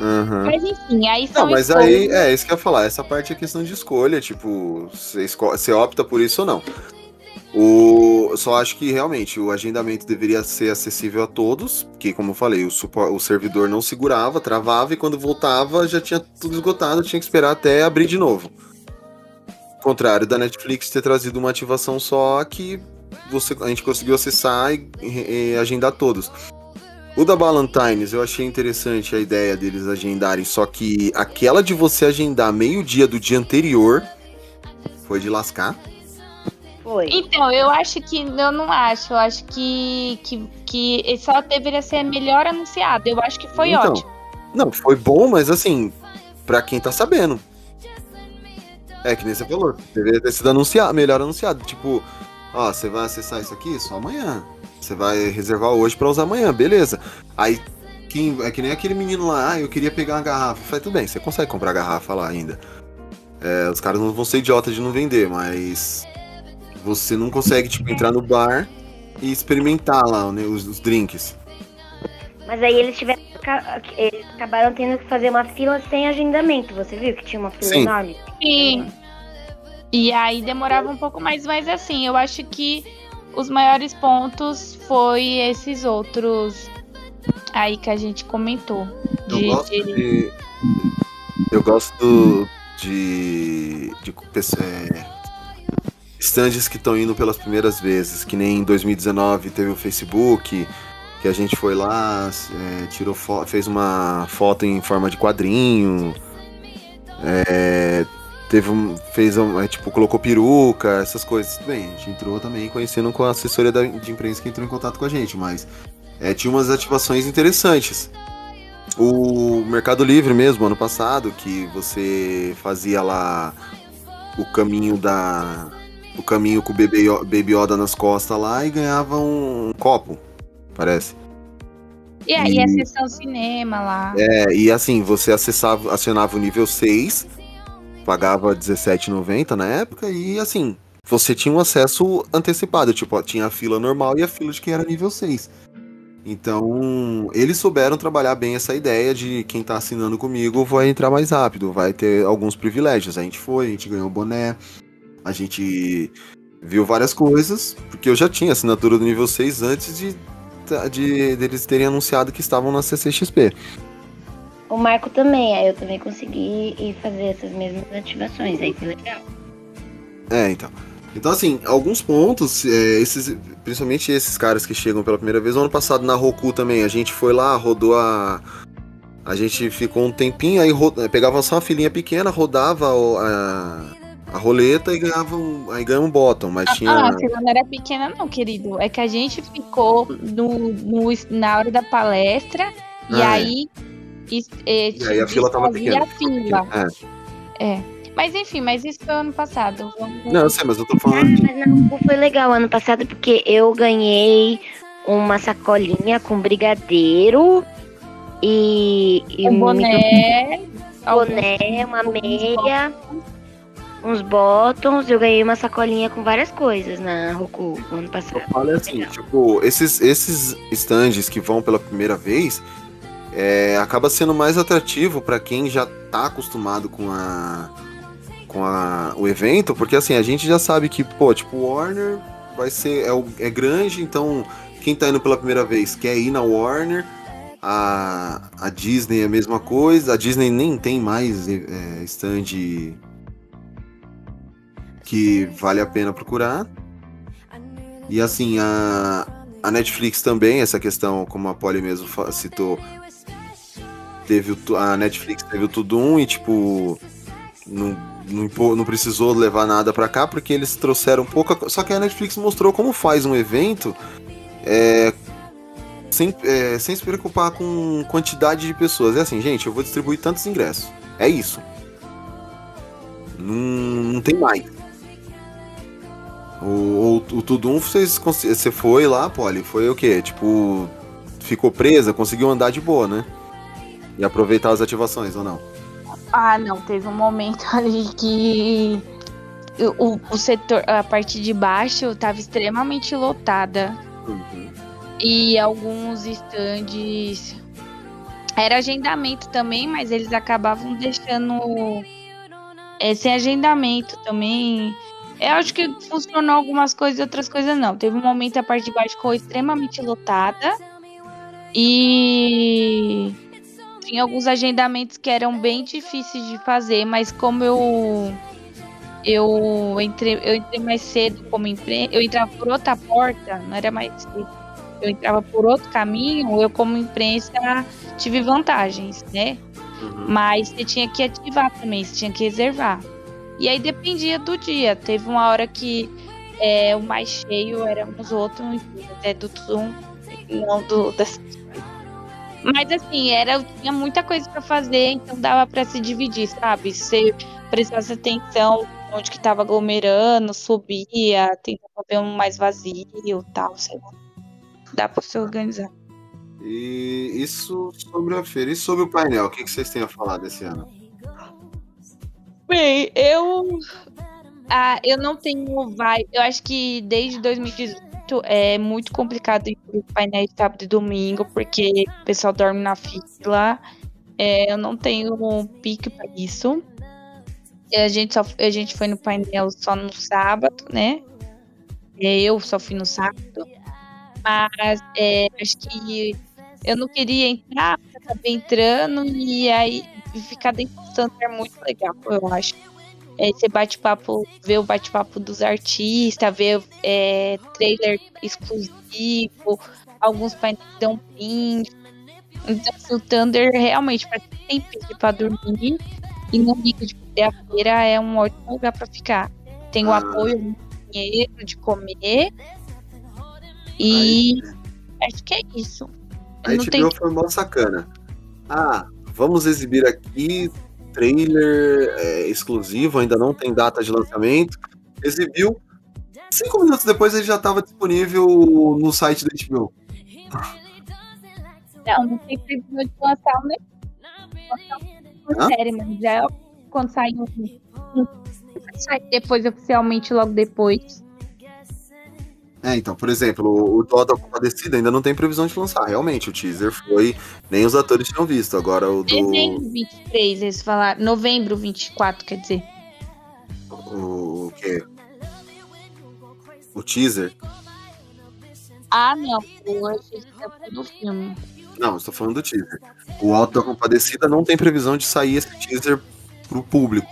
[SPEAKER 2] Aham.
[SPEAKER 4] Mas enfim, aí são
[SPEAKER 2] Não, mas
[SPEAKER 4] escolhas.
[SPEAKER 2] aí é isso que eu ia falar. Essa parte é questão de escolha, tipo, você, esco- você opta por isso ou não. O, eu só acho que realmente o agendamento deveria ser acessível a todos, porque, como eu falei, o, o servidor não segurava, travava e quando voltava já tinha tudo esgotado, tinha que esperar até abrir de novo. Ao contrário da Netflix ter trazido uma ativação só que você, a gente conseguiu acessar e, e- e agendar todos. O da Ballantines, eu achei interessante a ideia deles agendarem, só que aquela de você agendar meio-dia do dia anterior foi de lascar.
[SPEAKER 1] Foi.
[SPEAKER 4] Então, eu acho que. Eu não acho. Eu acho que, que, que só deveria ser melhor anunciado. Eu acho que foi
[SPEAKER 2] Então,
[SPEAKER 4] ótimo.
[SPEAKER 2] Não, foi bom, mas assim, pra quem tá sabendo. É que nem você falou, deveria ter sido anunciado, melhor anunciado. Tipo, ó, você vai acessar isso aqui só amanhã. Você vai reservar hoje pra usar amanhã, beleza. Aí, quem, é que nem aquele menino lá, ah, eu queria pegar uma garrafa. Falei, tudo bem, você consegue comprar garrafa lá ainda. É, os caras não vão ser idiotas de não vender, mas você não consegue, tipo, entrar no bar e experimentar lá né, os, os drinks.
[SPEAKER 1] Mas aí eles tiveram. Eles acabaram tendo que fazer uma fila sem agendamento. Você viu que tinha uma fila
[SPEAKER 2] Sim.
[SPEAKER 1] enorme?
[SPEAKER 4] Sim. E aí demorava um pouco mais, mas assim, eu acho que os maiores pontos foi esses outros aí que a gente comentou.
[SPEAKER 2] Eu
[SPEAKER 4] De,
[SPEAKER 2] gosto
[SPEAKER 4] de-.
[SPEAKER 2] Eu gosto de. de é, stands que estão indo pelas primeiras vezes, que nem em 2019 teve o Facebook, que a gente foi lá, é, tirou fez uma foto em forma de quadrinho. é, teve um, fez um, é, tipo, colocou peruca, essas coisas. Tudo bem, a gente entrou também conhecendo com a assessoria da- de imprensa que entrou em contato com a gente, mas é, tinha umas ativações interessantes. O Mercado Livre mesmo, ano passado, que você fazia lá o caminho da. O caminho com o Baby Yoda nas costas lá e ganhava um copo, parece.
[SPEAKER 4] E aí a
[SPEAKER 2] E-
[SPEAKER 4] sessão cinema lá.
[SPEAKER 2] É, e assim, você acessava, acionava o nível 6, pagava R$17,90 na época, e assim, você tinha um acesso antecipado, tipo, ó, tinha a fila normal e a fila de quem era nível 6. Então, eles souberam trabalhar bem essa ideia de quem tá assinando comigo vai entrar mais rápido, vai ter alguns privilégios. A gente foi, a gente ganhou boné, a gente viu várias coisas, porque eu já tinha assinatura do nível 6 antes de, de deles terem anunciado que estavam na CCXP.
[SPEAKER 1] O Marco também, aí eu também consegui ir fazer essas mesmas ativações. Aí foi legal.
[SPEAKER 2] É, então. Então, assim, alguns pontos, é, esses, principalmente esses caras que chegam pela primeira vez. Ano passado na Roku também, a gente foi lá, rodou a. A gente ficou um tempinho, aí ro- pegava só uma filinha pequena, rodava a, a roleta e ganhava um, aí ganhava um bottom, mas tinha.
[SPEAKER 4] Ah, a fila não era pequena, não, querido. É que a gente ficou no, no- na hora da palestra e
[SPEAKER 2] Ah, é.
[SPEAKER 4] aí. is- é,
[SPEAKER 2] E aí a fila tava pequena.
[SPEAKER 4] a fila.
[SPEAKER 2] É.
[SPEAKER 4] É. Mas enfim, mas isso foi ano passado. Vamos-
[SPEAKER 2] Não, eu sei, mas eu tô falando de.
[SPEAKER 1] Mas na Roku foi legal ano passado porque eu ganhei uma sacolinha com brigadeiro e, e
[SPEAKER 4] Um boné.
[SPEAKER 1] boné, uma meia, uns bottoms. Eu ganhei uma sacolinha com várias coisas na Roku no ano passado.
[SPEAKER 2] Olha assim, tipo, esses, esses stands que vão pela primeira vez é, acaba sendo mais atrativo pra quem já tá acostumado com a com a, o evento, porque assim, a gente já sabe que, pô, tipo, o Warner vai ser é, o- é grande, então quem tá indo pela primeira vez quer ir na Warner. A, a Disney é a mesma coisa, a Disney nem tem mais é, stand que vale a pena procurar. E assim, a, a Netflix também, essa questão, como a Polly mesmo citou, teve o, a Netflix teve o Tudum e tipo não, não, não precisou levar nada pra cá porque eles trouxeram pouca só que a Netflix mostrou como faz um evento é, sem, é, sem se preocupar com quantidade de pessoas. É assim gente eu vou distribuir tantos ingressos. É isso. Não, não tem mais o, o, o Tudum vocês você foi lá Polly foi o quê tipo ficou presa conseguiu andar de boa né e aproveitar as ativações ou não
[SPEAKER 4] Ah, não, teve um momento ali que o, o setor, a parte de baixo estava extremamente lotada. E alguns estandes. Era agendamento também, mas eles acabavam deixando é, sem agendamento também. Eu acho que funcionou algumas coisas e outras coisas não. Teve um momento a parte de baixo ficou extremamente lotada. E tinha alguns agendamentos que eram bem difíceis de fazer, mas como eu eu entrei, eu entrei mais cedo como imprensa, eu entrava por outra porta, não era mais cedo. Eu entrava por outro caminho, eu como imprensa tive vantagens, né? Mas você tinha que ativar também, você tinha que reservar. E aí dependia do dia. Teve uma hora que é, o mais cheio eram os outros, é do Zoom, não do das... Mas assim, era, tinha muita coisa para fazer, então dava para se dividir, sabe? Você prestasse atenção onde que tava aglomerando, subia, tentava ver um mais vazio tal, sei lá. Dá para se organizar.
[SPEAKER 2] E isso sobre a feira. E sobre o painel, o que, que vocês têm a falar desse ano?
[SPEAKER 4] Bem, eu. Ah, eu não tenho vai. Eu acho que desde 2018 é muito complicado ir painel de sábado e domingo, porque o pessoal dorme na fila. É, eu não tenho um pique para isso. A gente, só, a gente foi no painel só no sábado, né? É, eu só fui no sábado. Mas é, acho que eu não queria entrar, acabei entrando e aí ficar dentro do Thunder é muito legal, eu acho. É, você bate-papo, ver o bate-papo dos artistas, ver é, trailer exclusivo, alguns painéis dão pin. Então, assim, o Thunder realmente, para quem tem pra dormir e não liga de feira, é um ótimo lugar para ficar. Tem o apoio do dinheiro, de comer. E acho que é isso.
[SPEAKER 2] A HBO tem... foi mó sacana. Ah, vamos exibir aqui trailer é, exclusivo, ainda não tem data de lançamento. Exibiu. Cinco minutos depois ele já estava disponível no site da HBO.
[SPEAKER 4] Não, não tem previsão de lançar né? uma série, mas já é quando sai um, um, sai depois oficialmente logo depois.
[SPEAKER 2] É, então, por exemplo, o Dó da Compadecida ainda não tem previsão de lançar. Realmente, o teaser foi. Nem os atores tinham visto. Agora o do.
[SPEAKER 4] Dezembro 23, eles falaram. Novembro 24, quer dizer.
[SPEAKER 2] O, o quê? O teaser?
[SPEAKER 4] Ah, não. Hoje está falando do filme.
[SPEAKER 2] Não, estou falando do teaser. O Alto da Compadecida não tem previsão de sair esse teaser pro público.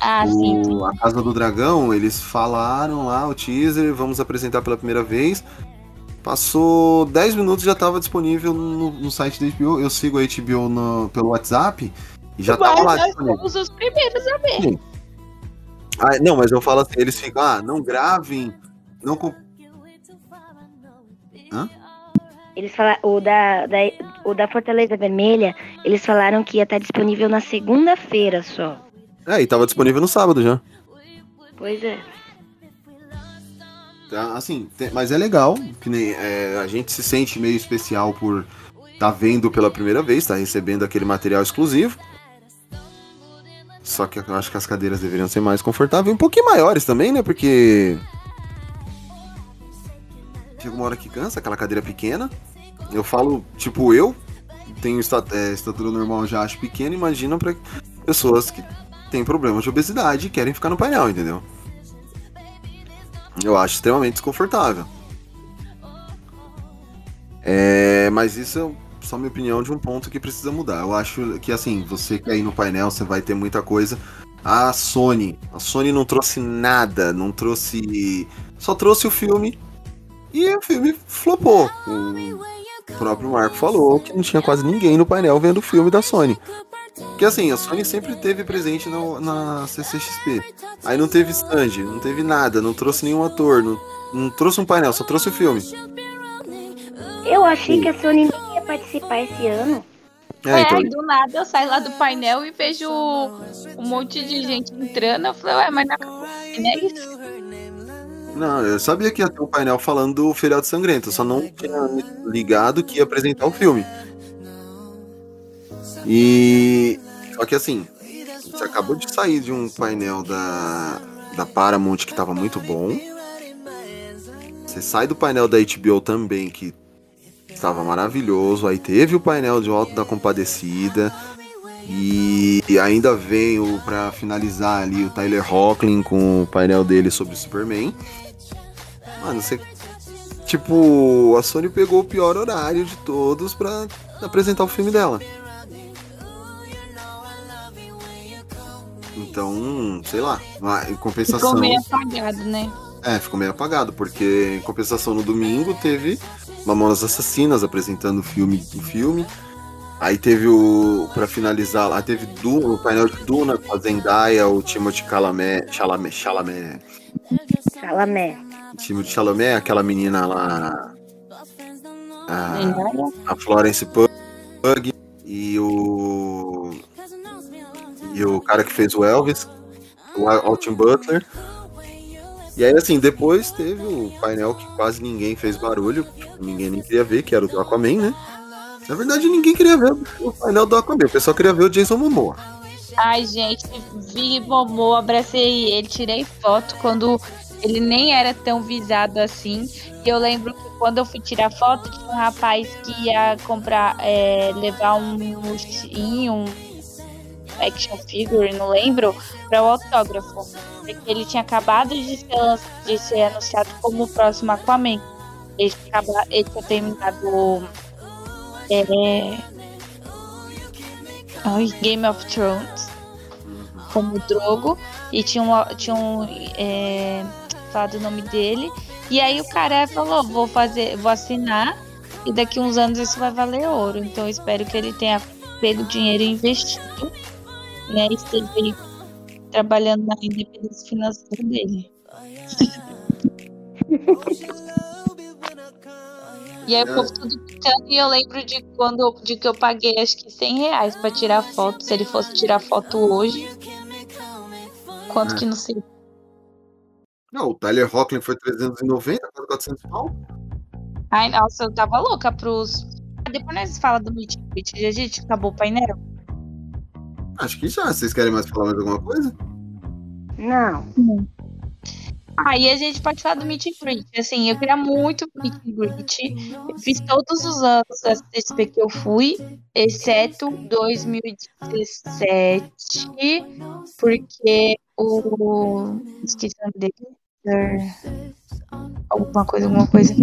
[SPEAKER 4] Ah,
[SPEAKER 2] o,
[SPEAKER 4] sim.
[SPEAKER 2] A Casa do Dragão, eles falaram lá o teaser, vamos apresentar pela primeira vez. Passou 10 minutos já estava disponível no, no, site da HBO. Eu sigo a HBO no, pelo WhatsApp e já estava lá.
[SPEAKER 4] Nós somos os primeiros a ver. Sim.
[SPEAKER 2] Ah, não, mas eu falo assim, eles ficam, ah, não gravem, não.
[SPEAKER 1] Hã? Eles falaram, o da, da, o da Fortaleza Vermelha, eles falaram que ia estar disponível na segunda-feira só.
[SPEAKER 2] É, e tava disponível no sábado já.
[SPEAKER 1] Pois é.
[SPEAKER 2] Tá, assim, mas é legal, que nem é, a gente se sente meio especial por tá vendo pela primeira vez, tá recebendo aquele material exclusivo. Só que eu acho que as cadeiras deveriam ser mais confortáveis, um pouquinho maiores também, né? Porque chega uma hora que cansa, aquela cadeira pequena. Eu falo, tipo, eu tenho é, estatura normal, já acho pequena, imagina para pessoas que têm problemas de obesidade e querem ficar no painel, entendeu? Eu acho extremamente desconfortável. É, mas isso é só minha opinião de um ponto que precisa mudar. Eu acho que assim, você quer ir no painel, você vai ter muita coisa. A Sony, a Sony não trouxe nada, não trouxe, só trouxe o filme e o filme flopou. O próprio Marco falou que não tinha quase ninguém no painel vendo o filme da Sony. Porque assim, a Sony sempre teve presente no, na CCXP. Aí não teve stand, não teve nada, não trouxe nenhum ator, não, não trouxe um painel, só trouxe o filme.
[SPEAKER 1] Eu achei Sim. que a Sony nem ia participar esse ano.
[SPEAKER 4] É, então... do nada eu saio lá do painel e vejo um monte de gente entrando. Eu falei, ué, mas na é isso?
[SPEAKER 2] Não, eu sabia que ia ter um painel falando do feriado sangrento, só não tinha ligado que ia apresentar o filme. E. Só que assim, você acabou de sair de um painel da, da Paramount que tava muito bom. Você sai do painel da HBO também, que estava maravilhoso. Aí teve o painel de Alto da Compadecida. E ainda veio para finalizar ali o Tyler Hoechlin com o painel dele sobre o Superman. Mano, você. Tipo, a Sony pegou o pior horário de todos para apresentar o filme dela. Então, sei lá, em compensação.
[SPEAKER 4] Ficou meio apagado, né?
[SPEAKER 2] É, ficou meio apagado, porque em compensação no domingo teve Mamonas Assassinas apresentando o filme, o filme. Aí teve o. Pra finalizar lá, teve Duna, o painel de Duna com a Zendaya, o Timothy Chalamet. Chalamet. Chalamet.
[SPEAKER 1] Chalamet.
[SPEAKER 2] time de Chalamet, aquela menina lá. A, a Florence Pug e o. E o cara que fez o Elvis, o Alton Butler. E aí, assim, depois teve o painel que quase ninguém fez barulho, ninguém nem queria ver, que era o do Aquaman, né? Na verdade, ninguém queria ver o painel do Aquaman, o pessoal queria ver o Jason Momoa.
[SPEAKER 4] Ai, gente, vi Momoa, abracei ele, tirei foto quando ele nem era tão visado assim. E eu lembro que quando eu fui tirar foto, tinha um rapaz que ia comprar, é, levar um ursinho, um action figure, não lembro, para o autógrafo. Porque ele tinha acabado de ser, de ser anunciado como o próximo Aquaman. Ele, acaba, ele tinha terminado é, Game of Thrones como Drogo e tinha um, tinha um é, falado o nome dele e aí o cara falou vou fazer vou assinar e daqui uns anos isso vai valer ouro então eu espero que ele tenha pego dinheiro e investido e aí trabalhando na independência financeira dele E aí o povo tudo picando e eu lembro de quando de que eu paguei acho que 100 reais pra tirar foto. Se ele fosse tirar foto hoje, quanto que não sei.
[SPEAKER 2] Não, o Tyler Hoechlin foi 390, quase 400 pau.
[SPEAKER 4] Ai, nossa, eu tava louca pros. Depois nós fala do Meet Greet. A gente acabou o painel?
[SPEAKER 2] Acho que já. Vocês querem mais falar mais alguma coisa?
[SPEAKER 1] Não.
[SPEAKER 4] Aí a gente pode falar do Meet and Greet. Assim, eu queria muito o Meet and Greet. Eu fiz todos os anos da CSP que eu fui, exceto 2017, porque o. Esqueci o nome dele. Sir- Alguma coisa, alguma coisa.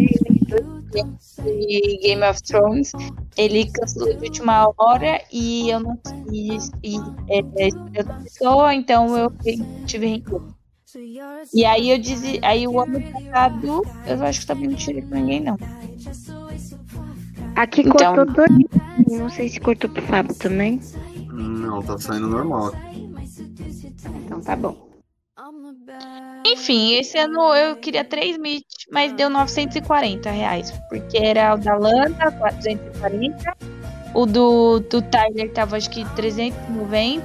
[SPEAKER 4] E Game of Thrones, ele cancelou de última hora e eu não quis e, é, é, outra pessoa, então eu tive rencor. E aí eu disse, aí o ano passado, eu acho que também não tirei pra ninguém, não.
[SPEAKER 1] Aqui
[SPEAKER 4] Então-
[SPEAKER 1] cortou todo. Não sei se cortou pro Fábio também.
[SPEAKER 2] Não, tá saindo normal.
[SPEAKER 1] Então tá bom.
[SPEAKER 4] Enfim, esse ano eu queria 3 Meet, mas deu 940 reais. Porque era o da Lana, 440. O do, do Tyler tava acho que 390.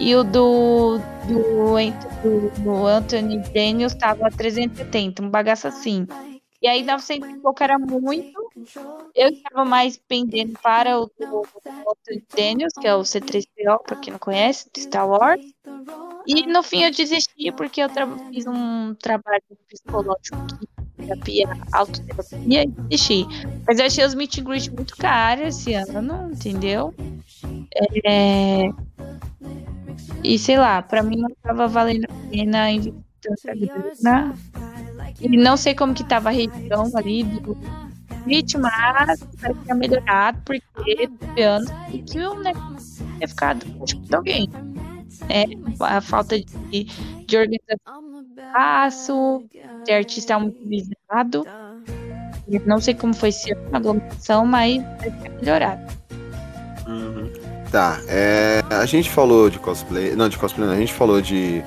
[SPEAKER 4] E o do, do, do, do Anthony Daniels tava 370, um bagaço assim. E aí 900 e pouco era muito. Eu estava mais pendendo para o do, Daniels, que é o C3PO, pra quem não conhece, do Star Wars. E no fim eu desisti porque eu fiz um trabalho psicológico terapia, autoterapia e desisti. Mas eu achei os meet and greet muito caros esse ano, entendeu? É... E sei lá, pra mim não tava valendo a pena investir grana. E não sei como que tava a região ali do meet, mas vai ter melhorado porque teve anos e que o negócio tinha ficado que de alguém é, a falta de, de organização do espaço, de artista muito visado. Eu Não sei como foi esse ano a aglomeração, mas vai ter melhorado.
[SPEAKER 2] Uhum. Tá, é, a gente falou de cosplay. Não, de cosplay não, a gente falou de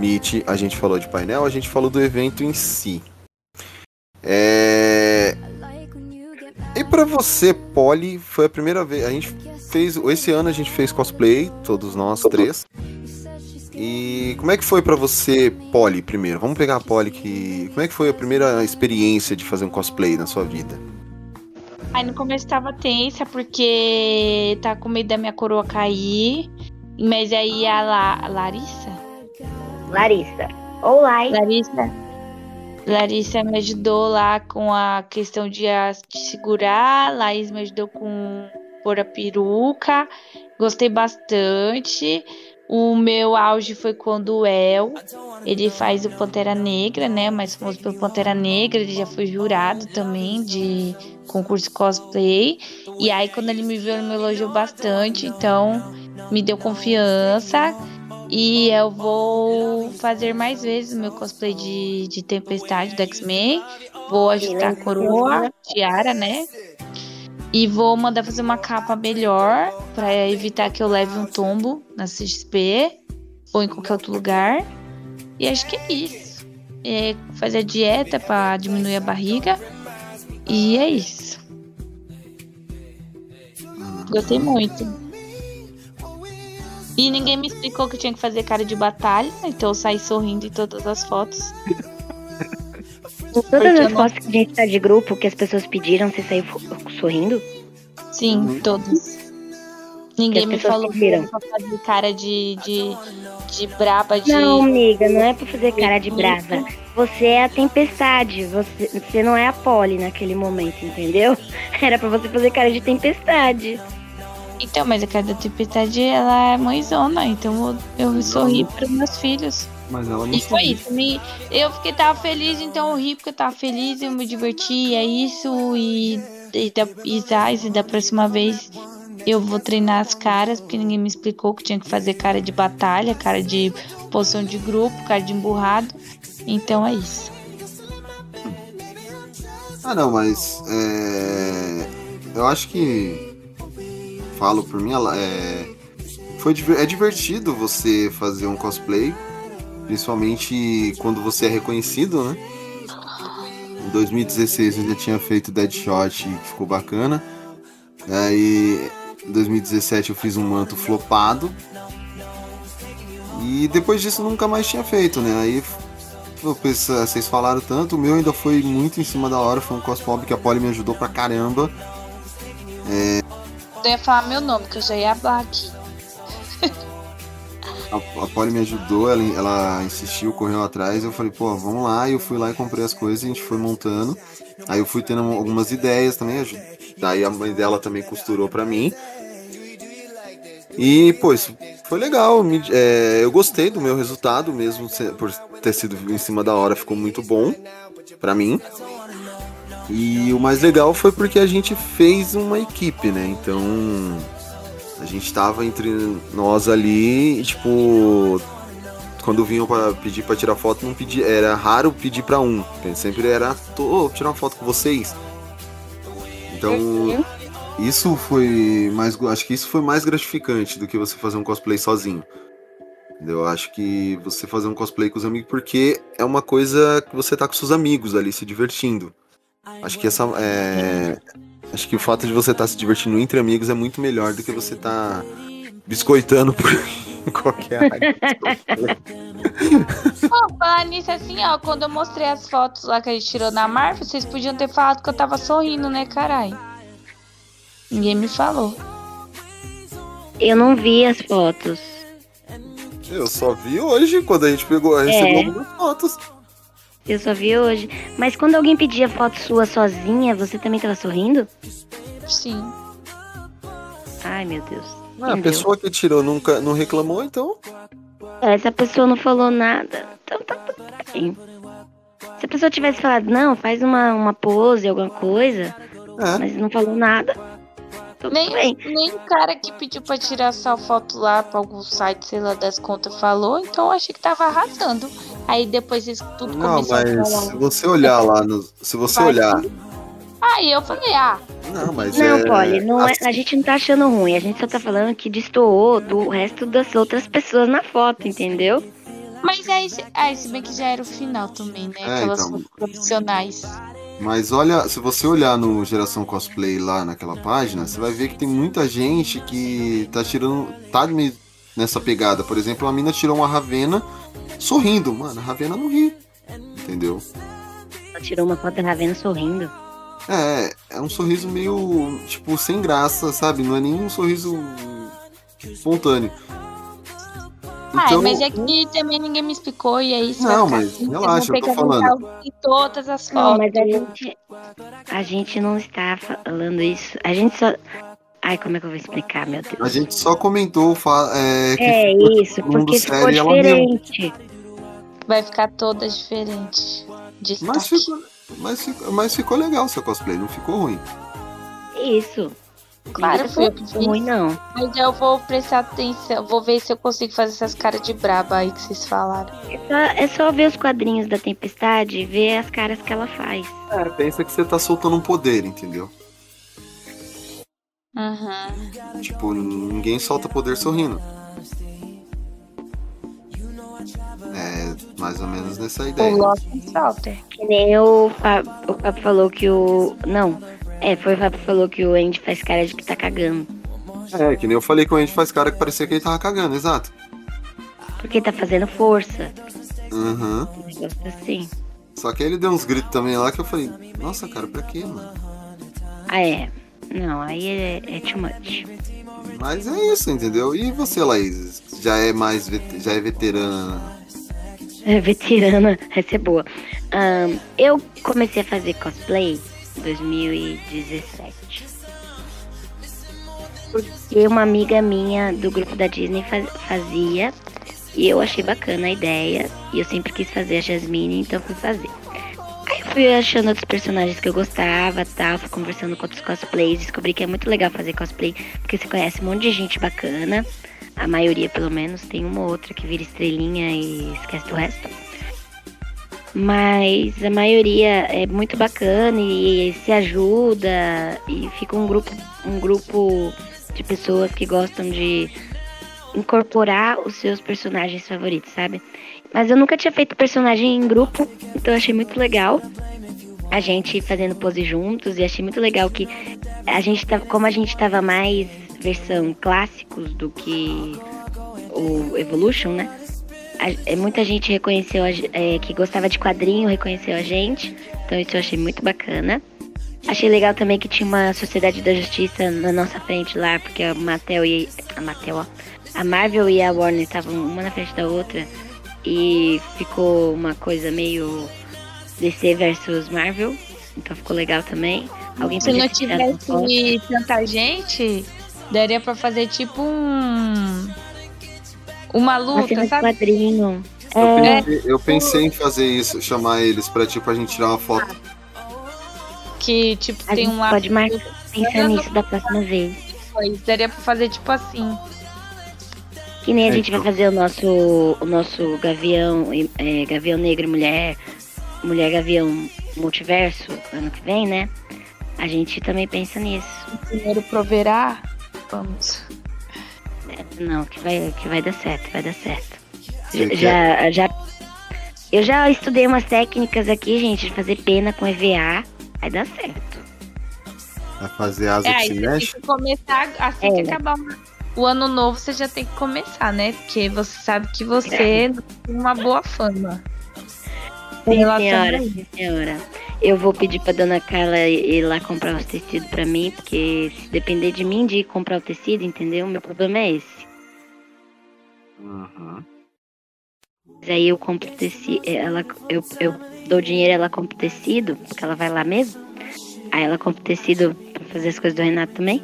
[SPEAKER 2] Meet, a gente falou de painel, a gente falou do evento em si. É. E pra você, Polly, foi a primeira vez. A gente fez. Esse ano a gente fez cosplay, todos nós três. E como é que foi pra você, Polly, primeiro? Vamos pegar a Polly que. Como é que foi a primeira experiência de fazer um cosplay na sua vida?
[SPEAKER 4] Aí no começo tava tensa, porque tá com medo da minha coroa cair. Mas aí a La- Larissa,
[SPEAKER 1] Larissa. Olá.
[SPEAKER 4] Larissa. Larissa me ajudou lá com a questão de, de segurar. Laís me ajudou com pôr a peruca. Gostei bastante. O meu auge foi quando o El, ele faz o Pantera Negra, né? Mais famoso pelo Pantera Negra. Ele já foi jurado também de concurso cosplay. E aí, quando ele me viu, ele me elogiou bastante. Então, me deu confiança. E eu vou fazer mais vezes o meu cosplay de, de Tempestade do X-Men. Vou ajustar a coroa, tiara, né? E vou mandar fazer uma capa melhor para evitar que eu leve um tombo na CXP ou em qualquer outro lugar. E acho que é isso. é, fazer dieta pra diminuir a barriga. E é isso. Gostei muito. E ninguém me explicou que eu tinha que fazer cara de batalha, então eu saí sorrindo em todas as fotos.
[SPEAKER 1] Todas as fotos que a gente tá de grupo que as pessoas pediram, você saiu sorrindo?
[SPEAKER 4] Sim, todas. Ninguém me
[SPEAKER 1] as pessoas
[SPEAKER 4] falou que
[SPEAKER 1] pediram.
[SPEAKER 4] era pra fazer cara de, de, de braba, de.
[SPEAKER 1] Não, amiga, não é pra fazer cara de brava. Você é a tempestade. Você, você não é a Polly naquele momento, entendeu? Era pra você fazer cara de tempestade.
[SPEAKER 4] Então, mas a cara da tempestade, ela é mãezona, então eu, eu sorri para meus filhos.
[SPEAKER 2] Mas ela não
[SPEAKER 4] E foi isso. Me, eu fiquei, tava feliz, então eu ri porque eu tava feliz, eu me diverti, é isso. E, e, da, e, Zaz, e da próxima vez eu vou treinar as caras, porque ninguém me explicou que tinha que fazer cara de batalha, cara de posição de grupo, cara de emburrado. Então é isso.
[SPEAKER 2] Ah, não, mas é, eu acho que falo por mim, é, foi é divertido você fazer um cosplay, principalmente quando você é reconhecido, né? Em 2016 eu já tinha feito Deadshot que ficou bacana. Aí em 2017 eu fiz um manto flopado. E depois disso nunca mais tinha feito, né? Aí vocês falaram tanto, o meu ainda foi muito em cima da hora, foi um cosplay que a Polly me ajudou pra caramba.
[SPEAKER 4] Eu ia falar meu nome, que eu já ia falar aqui.
[SPEAKER 2] A, a Polly me ajudou, ela, ela insistiu, correu atrás, eu falei, pô, vamos lá, e eu fui lá e comprei as coisas, a gente foi montando. Aí eu fui tendo algumas ideias também, daí a mãe dela também costurou pra mim. E, pô, isso foi legal, me- é, eu gostei do meu resultado mesmo, por ter sido em cima da hora, ficou muito bom pra mim. E o mais legal foi porque a gente fez uma equipe, né? Então, a gente tava entre nós ali e, tipo, quando vinham pra pedir pra tirar foto, não pedia, era raro pedir pra um. Sempre era, tô, tirar uma foto com vocês. Então, isso foi mais, acho que isso foi mais gratificante do que você fazer um cosplay sozinho. Eu acho que você fazer um cosplay com os amigos porque é uma coisa que você tá com seus amigos ali se divertindo. Acho que essa é, acho que o fato de você estar se divertindo entre amigos é muito melhor do que você estar biscoitando por qualquer área.
[SPEAKER 4] Pô, falar nisso assim, ó, quando eu mostrei as fotos lá que a gente tirou na Marvel, vocês podiam ter falado que eu tava sorrindo, né, carai? Ninguém me falou.
[SPEAKER 1] Eu não vi as fotos.
[SPEAKER 2] Eu só vi hoje quando a gente pegou, recebeu
[SPEAKER 1] É.
[SPEAKER 2] algumas fotos.
[SPEAKER 1] Eu só vi hoje. Mas quando alguém pedia foto sua sozinha, você também tava sorrindo?
[SPEAKER 4] Sim.
[SPEAKER 1] Ai, meu Deus.
[SPEAKER 2] Ah, a pessoa que tirou nunca não reclamou, então
[SPEAKER 1] Essa pessoa não falou nada. Então tá tudo bem. Se a pessoa tivesse falado, não, faz uma, uma pose, alguma coisa,
[SPEAKER 2] É.
[SPEAKER 1] mas não falou nada. Tudo
[SPEAKER 4] Nem,
[SPEAKER 1] bem.
[SPEAKER 4] nem o cara que pediu pra tirar essa foto lá pra algum site, sei lá, das contas falou, então eu achei que tava arrasando. Aí depois isso tudo
[SPEAKER 2] Não,
[SPEAKER 4] começou a
[SPEAKER 2] mas
[SPEAKER 4] falar.
[SPEAKER 2] se você olhar lá no. Se você
[SPEAKER 4] Vai
[SPEAKER 2] olhar.
[SPEAKER 4] Aí eu falei, ah,
[SPEAKER 2] Não, mas
[SPEAKER 1] Não,
[SPEAKER 2] é.
[SPEAKER 1] Polly, não é,
[SPEAKER 2] assim,
[SPEAKER 1] a gente não tá achando ruim. A gente só tá falando que destoou do resto das outras pessoas na foto, entendeu?
[SPEAKER 4] mas aí, se- aí se bem que já era o final também, né?
[SPEAKER 2] É,
[SPEAKER 4] Aquelas
[SPEAKER 2] então.
[SPEAKER 4] fotos profissionais.
[SPEAKER 2] Mas olha, se você olhar no Geração Cosplay lá naquela página, você vai ver que tem muita gente que tá tirando. tá nessa pegada. Por exemplo, a mina tirou uma Ravena sorrindo. Mano, a Ravena não ri. Entendeu?
[SPEAKER 1] Ela tirou uma foto da Ravena sorrindo.
[SPEAKER 2] É, é um sorriso meio, tipo, sem graça, sabe? Não é nem um sorriso espontâneo.
[SPEAKER 4] Ah, mas é que também ninguém me explicou, e aí isso
[SPEAKER 2] Então- Não,
[SPEAKER 4] vai
[SPEAKER 2] mas
[SPEAKER 4] assim,
[SPEAKER 2] relaxa, eu tô falando.
[SPEAKER 4] Em todas as
[SPEAKER 1] Não,
[SPEAKER 4] fotos.
[SPEAKER 1] mas a gente. A gente não está falando isso. A gente só. Ai, como é que eu vou explicar, meu Deus?
[SPEAKER 2] A gente só comentou é, que
[SPEAKER 1] É
[SPEAKER 2] ficou
[SPEAKER 1] isso, porque ficou
[SPEAKER 2] e
[SPEAKER 1] diferente.
[SPEAKER 4] Vai ficar todas diferentes. Destaque.
[SPEAKER 2] Mas ficou, mas, ficou, mas ficou legal o seu cosplay, não ficou ruim.
[SPEAKER 1] Isso.
[SPEAKER 4] Claro, foi
[SPEAKER 1] ruim, não.
[SPEAKER 4] Mas eu vou prestar atenção, vou ver se eu consigo fazer essas caras de braba aí que vocês falaram.
[SPEAKER 1] É só, é só ver os quadrinhos da Tempestade e ver as caras que ela faz.
[SPEAKER 2] É, pensa que você tá soltando um poder, entendeu?
[SPEAKER 4] Uhum.
[SPEAKER 2] Tipo, ninguém solta poder sorrindo. É, Mais ou menos nessa
[SPEAKER 4] O
[SPEAKER 2] ideia.
[SPEAKER 4] Lost Salter.
[SPEAKER 1] Que nem o o Fábio falou que o. Não. É, foi o Fábio que falou que o Andy faz cara de que tá cagando.
[SPEAKER 2] É, que nem eu falei que o Andy faz cara que parecia que ele tava cagando, exato.
[SPEAKER 1] Porque tá fazendo força.
[SPEAKER 2] Uhum.
[SPEAKER 1] Um negócio assim.
[SPEAKER 2] Só que aí ele deu uns gritos também lá que eu falei, nossa, cara, pra quê, mano?
[SPEAKER 1] Ah, é. Não, aí é, é too much.
[SPEAKER 2] Mas é isso, entendeu? E você, Laís? Já é mais vet- já é veterana.
[SPEAKER 1] É, veterana, essa é boa. Ahn, eu comecei a fazer cosplay 2017. Porque uma amiga minha do grupo da Disney faz- fazia e eu achei bacana a ideia. E eu sempre quis fazer a Jasmine, então fui fazer. Aí fui achando outros personagens que eu gostava tal, fui conversando com outros cosplays, descobri que é muito legal fazer cosplay, porque você conhece um monte de gente bacana. A maioria, pelo menos, tem uma ou outra que vira estrelinha e esquece do resto. Mas a maioria é muito bacana e, se ajuda e fica um grupo, um grupo de pessoas que gostam de incorporar os seus personagens favoritos, sabe? Mas eu nunca tinha feito personagem em grupo, então achei muito legal a gente fazendo pose juntos e achei muito legal que a gente tava, como a gente tava mais versão clássicos do que o Evolution, né? A- é, muita gente reconheceu a é, que gostava de quadrinho, reconheceu a gente, então isso eu achei muito bacana. Achei legal também que tinha uma Sociedade da Justiça na nossa frente lá, porque a Mattel e a Mattel, ó, a Marvel e a Warner estavam uma na frente da outra e ficou uma coisa meio DC versus Marvel, então ficou legal tambem. Alguém
[SPEAKER 4] Se não tivesse tanta gente, daria pra fazer tipo um. Uma luta,
[SPEAKER 1] de
[SPEAKER 4] sabe?
[SPEAKER 1] quadrinho.
[SPEAKER 2] Eu,
[SPEAKER 1] É,
[SPEAKER 2] pensei, eu pensei em fazer isso, chamar eles pra tipo a gente tirar uma foto.
[SPEAKER 4] Que tipo
[SPEAKER 1] a
[SPEAKER 4] tem
[SPEAKER 1] gente
[SPEAKER 4] um lado.
[SPEAKER 1] pode marcar, pensar nisso da próxima vez.
[SPEAKER 4] depois. Daria pra fazer tipo assim.
[SPEAKER 1] Que nem a
[SPEAKER 2] É,
[SPEAKER 1] gente vai
[SPEAKER 2] então.
[SPEAKER 1] fazer o nosso, o nosso Gavião, é, Gavião Negro Mulher, Mulher Gavião Multiverso, ano que vem, né? A gente também pensa nisso.
[SPEAKER 4] Primeiro proverá. Vamos.
[SPEAKER 1] É, Não, que vai, que vai dar certo, vai dar certo.
[SPEAKER 2] Você
[SPEAKER 1] Já, já, eu já estudei umas técnicas aqui, gente, de fazer pena com EVA. Vai dar certo.
[SPEAKER 2] Vai fazer asa
[SPEAKER 4] É,
[SPEAKER 2] que
[SPEAKER 4] aí
[SPEAKER 2] se
[SPEAKER 4] você
[SPEAKER 2] mexe.
[SPEAKER 4] tem que começar assim
[SPEAKER 1] É.
[SPEAKER 4] que acabar o ano novo, você já tem que começar, né? Porque você sabe que você tem uma boa fama.
[SPEAKER 1] Sim, senhora,
[SPEAKER 4] a
[SPEAKER 1] sim, senhora. Eu vou pedir pra dona Carla ir lá comprar os tecidos pra mim, porque se depender de mim de ir comprar o tecido, entendeu? Meu problema é esse.
[SPEAKER 2] Uhum.
[SPEAKER 1] Mas aí eu compro tecido, ela, eu, eu dou dinheiro, ela compra o tecido, porque ela vai lá mesmo. Aí ela compra o tecido pra fazer as coisas do Renato também.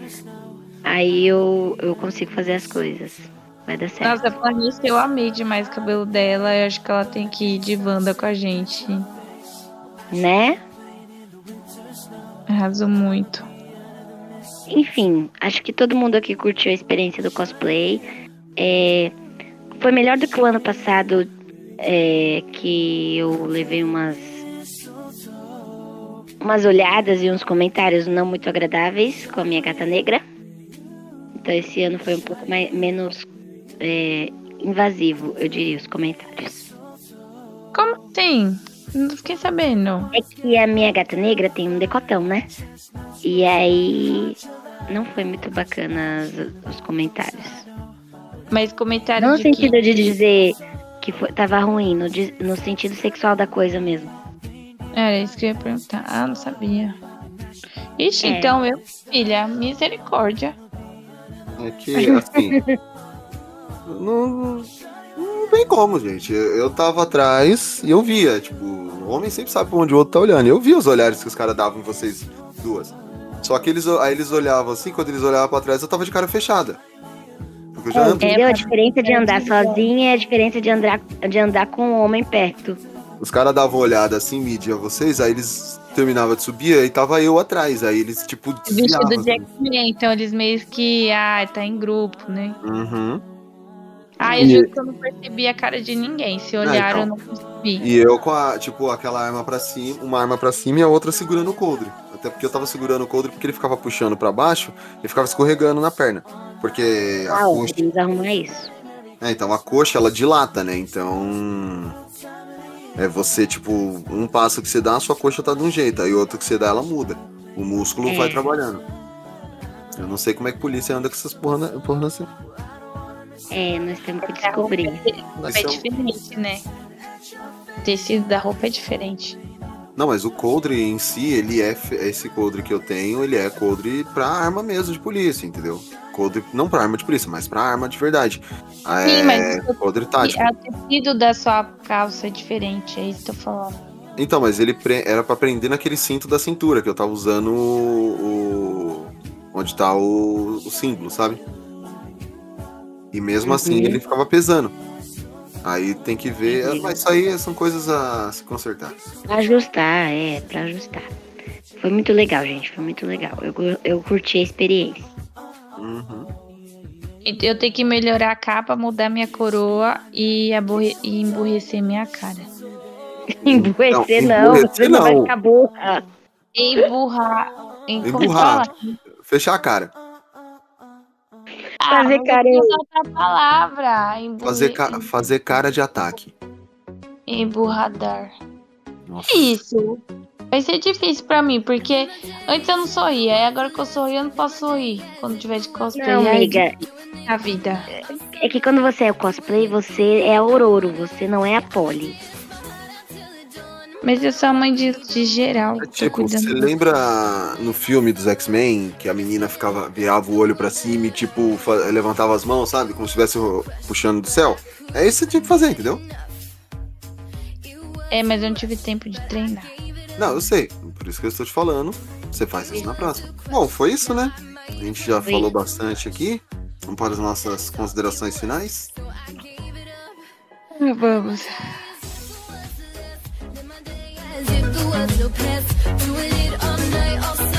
[SPEAKER 1] Aí eu, eu consigo fazer as coisas. Vai dar certo.
[SPEAKER 4] Nossa, falando nisso, eu amei demais o cabelo dela. Eu acho que ela tem que ir de Wanda com a gente.
[SPEAKER 1] Né?
[SPEAKER 4] Arrasou muito.
[SPEAKER 1] Enfim, acho que todo mundo aqui curtiu a experiência do cosplay. É, foi melhor do que o ano passado, é, que eu levei umas umas olhadas e uns comentários não muito agradáveis com a minha gata negra. Então esse ano foi um pouco mais, menos é, invasivo, eu diria, os comentários.
[SPEAKER 4] Como assim? Não fiquei sabendo.
[SPEAKER 1] É que a minha gata negra tem um decotão, né? E aí não foi muito bacana os, os comentários.
[SPEAKER 4] Mas comentário
[SPEAKER 1] Não no
[SPEAKER 4] de
[SPEAKER 1] sentido
[SPEAKER 4] que...
[SPEAKER 1] de dizer que foi, tava ruim, no, no sentido sexual da coisa mesmo.
[SPEAKER 4] Era isso que eu ia perguntar. Ah, não sabia. Ixi,
[SPEAKER 1] É.
[SPEAKER 4] então eu, filha, misericórdia.
[SPEAKER 2] É que, assim. não, não tem como, gente. Eu, eu tava atrás e eu via. Tipo, o homem sempre sabe pra onde o outro tá olhando. Eu via os olhares que os caras davam em vocês duas. Só que eles, aí eles olhavam assim, quando eles olhavam pra trás, eu tava de cara fechada. Porque eu já
[SPEAKER 1] É,
[SPEAKER 2] ando.
[SPEAKER 1] entendeu?
[SPEAKER 4] É,
[SPEAKER 1] a diferença de andar sozinha é a diferença de andar, de andar com o homem perto.
[SPEAKER 2] Os caras davam olhada assim, media vocês, aí eles terminavam de subir, aí tava eu atrás. Aí eles, tipo, desviavam.
[SPEAKER 4] Vestido de
[SPEAKER 2] assim.
[SPEAKER 4] X-Men, então eles meio que, ah, tá em grupo, né?
[SPEAKER 2] Uhum.
[SPEAKER 4] Ah, eu
[SPEAKER 2] E-
[SPEAKER 4] juro que eu não percebi a cara de ninguém. Se olharam, eu
[SPEAKER 2] então.
[SPEAKER 4] não percebi.
[SPEAKER 2] E eu com a, tipo, aquela arma pra cima, uma arma pra cima e a outra segurando o coldre. Até porque eu tava segurando o coldre porque ele ficava puxando pra baixo e ficava escorregando na perna. Porque a
[SPEAKER 1] Ah,
[SPEAKER 2] coxa.
[SPEAKER 1] podemos arrumar isso.
[SPEAKER 2] É, então a coxa ela dilata, né? Então. É você, tipo, um passo que você dá, a sua coxa tá de um jeito, aí outro que você dá, ela muda. O músculo
[SPEAKER 1] É.
[SPEAKER 2] vai trabalhando. Eu não sei como é que polícia anda com essas porra, na- porra assim.
[SPEAKER 1] É, nós temos que descobrir.
[SPEAKER 4] É
[SPEAKER 2] são-
[SPEAKER 4] diferente, né? O tecido da roupa é diferente.
[SPEAKER 2] Não, mas o coldre em si, ele é. Esse coldre que eu tenho, ele é coldre pra arma mesmo de polícia, entendeu? Coldre, não pra arma de polícia, mas pra arma de verdade. Ah,
[SPEAKER 4] Sim,
[SPEAKER 2] é
[SPEAKER 4] mas-
[SPEAKER 2] coldre tático.
[SPEAKER 4] O tecido da sua calça é diferente, é isso que eu tô falando.
[SPEAKER 2] Então, mas ele pre- era pra prender naquele cinto da cintura, que eu tava usando o. o- onde tá o, o símbolo, sabe? E mesmo assim
[SPEAKER 1] Uhum.
[SPEAKER 2] ele ficava pesando. Aí tem que ver.
[SPEAKER 1] Uhum.
[SPEAKER 2] Mas isso aí são coisas a se consertar.
[SPEAKER 1] Pra ajustar, é, pra ajustar. Foi muito legal, gente. Foi muito legal. Eu, eu curti a experiência.
[SPEAKER 2] Uhum.
[SPEAKER 4] Eu tenho que melhorar a capa, mudar minha coroa e, aborre- e emburrecer minha cara.
[SPEAKER 1] Emburrecer
[SPEAKER 2] Não,
[SPEAKER 1] não,
[SPEAKER 2] emburrecer
[SPEAKER 1] você não vai
[SPEAKER 2] não.
[SPEAKER 1] ficar burra.
[SPEAKER 4] Emburrar. Em,
[SPEAKER 2] Emburrar. Fechar a cara.
[SPEAKER 4] Ah,
[SPEAKER 1] Fazer cara-
[SPEAKER 4] usar outra palavra.
[SPEAKER 2] Fazer, ca- fazer cara de ataque.
[SPEAKER 4] Emburradar.
[SPEAKER 2] Nossa.
[SPEAKER 4] Isso. Vai ser difícil pra mim, porque antes eu não sorria, aí agora que eu sorri, eu não posso sorrir quando tiver de cosplay.
[SPEAKER 1] Não, amiga.
[SPEAKER 4] é difícil A vida.
[SPEAKER 1] É que quando você é o cosplay, você é a Ororo, você não é a Polly.
[SPEAKER 4] Mas eu sou a mãe de, de geral.
[SPEAKER 2] É tipo, você lembra no filme dos X-Men que a menina ficava, virava o olho pra cima e tipo, levantava as mãos, sabe? Como se estivesse puxando do céu? É isso que você tinha que fazer, entendeu?
[SPEAKER 4] É, mas eu não tive tempo de treinar.
[SPEAKER 2] Não, eu sei. Por isso que eu estou te falando. Você faz isso na próxima. Bom, foi isso, né? A gente já
[SPEAKER 1] Foi.
[SPEAKER 2] falou bastante aqui. Vamos para as nossas considerações finais.
[SPEAKER 4] Vamos.
[SPEAKER 2] dip the words, no pets, doing it all night, all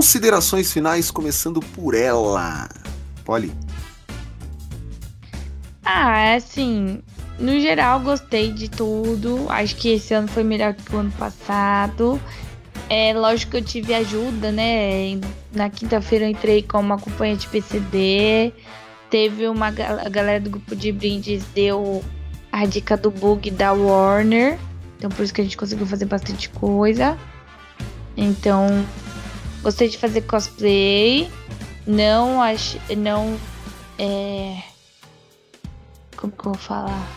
[SPEAKER 2] Considerações finais, começando por ela. Polly.
[SPEAKER 4] Ah, assim, no geral gostei de tudo. Acho que esse ano foi melhor que o ano passado. É lógico que eu tive ajuda, né? Na quinta-feira eu entrei com uma acompanhante PCD. Teve uma a galera do grupo de brindes deu a dica do bug da Warner. Então por isso que a gente conseguiu fazer bastante coisa. Então, gostei de fazer cosplay. Não acho, não é como que eu vou falar?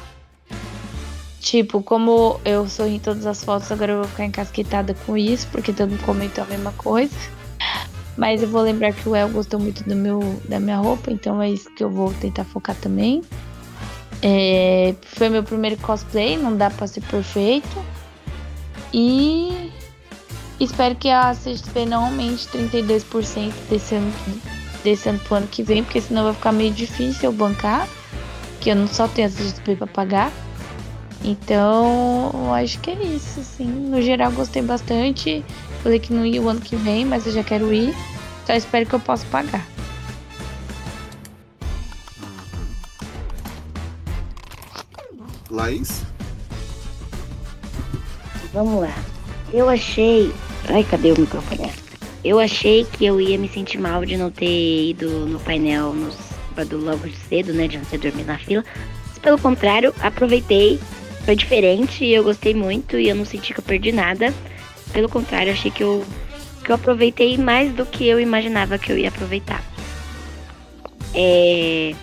[SPEAKER 4] Tipo, como eu sorri em todas as fotos, agora eu vou ficar encasquetada com isso, porque todo mundo comentou a mesma coisa. Mas eu vou lembrar que o El gostou muito do meu, da minha roupa, então é isso que eu vou tentar focar também. É, foi meu primeiro cosplay, não dá pra ser perfeito. E espero que a CXP não aumente 32% desse ano, desse ano pro ano que vem, porque senão vai ficar meio difícil eu bancar que eu não só tenho a CXP pra pagar. Então, eu acho que é isso, assim. No geral, gostei bastante. Falei que não ia o ano que vem, mas eu já quero ir. Só espero que eu possa pagar.
[SPEAKER 2] Laís?
[SPEAKER 1] Vamos lá. Eu achei. Ai, cadê o microfone? Eu achei que eu ia me sentir mal de não ter ido no painel no sábado logo cedo, né? De não ter dormido na fila. Mas, pelo contrário, aproveitei. Foi diferente e eu gostei muito e eu não senti que eu perdi nada. Pelo contrário, achei que eu, que eu aproveitei mais do que eu imaginava que eu ia aproveitar. É.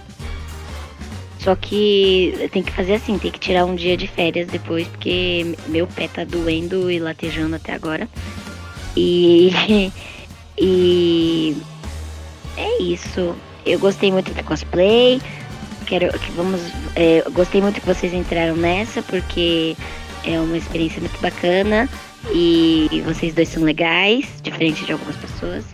[SPEAKER 1] Só que tem que fazer assim, tem que tirar um dia de férias depois, porque meu pé tá doendo e latejando até agora. E. E. É isso. Eu gostei muito da cosplay. quero que vamos. é, gostei muito que vocês entraram nessa, porque é uma experiência muito bacana e vocês dois são legais, diferente de algumas pessoas.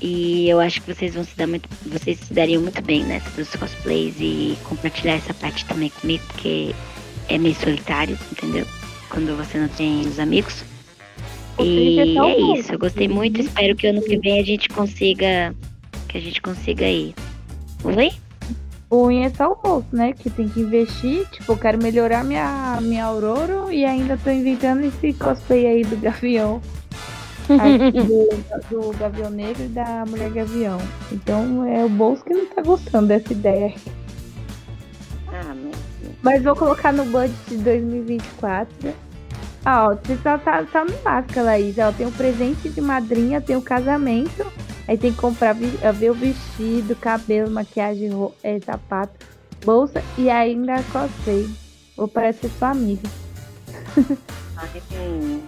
[SPEAKER 1] E eu acho que vocês vão se dar muito. Vocês se dariam muito bem nessa dos cosplays e compartilhar essa parte também comigo, porque é meio solitário, entendeu? Quando você não tem os amigos. E
[SPEAKER 4] é
[SPEAKER 1] é isso, eu gostei muito, espero que ano que vem a gente consiga. Que a gente consiga ir. Oi?
[SPEAKER 4] O ruim é só o bolso, né? Que tem que investir. Tipo, eu quero melhorar minha, minha Aurora e ainda tô inventando esse cosplay aí do Gavião. Do, do Gavião Negro e da Mulher Gavião. Então é o bolso que não tá gostando dessa ideia.
[SPEAKER 1] Ah, meu
[SPEAKER 4] Mas vou colocar no budget de 2024. Ó, você tá, tá, tá no básico, Laís. Ó, tem o presente de madrinha, tem o casamento. Aí tem que comprar, eh, ver o vestido, cabelo, maquiagem, ro- eh, sapato, bolsa e ainda cosplay. Vou parecer sua amiga.
[SPEAKER 1] Ai,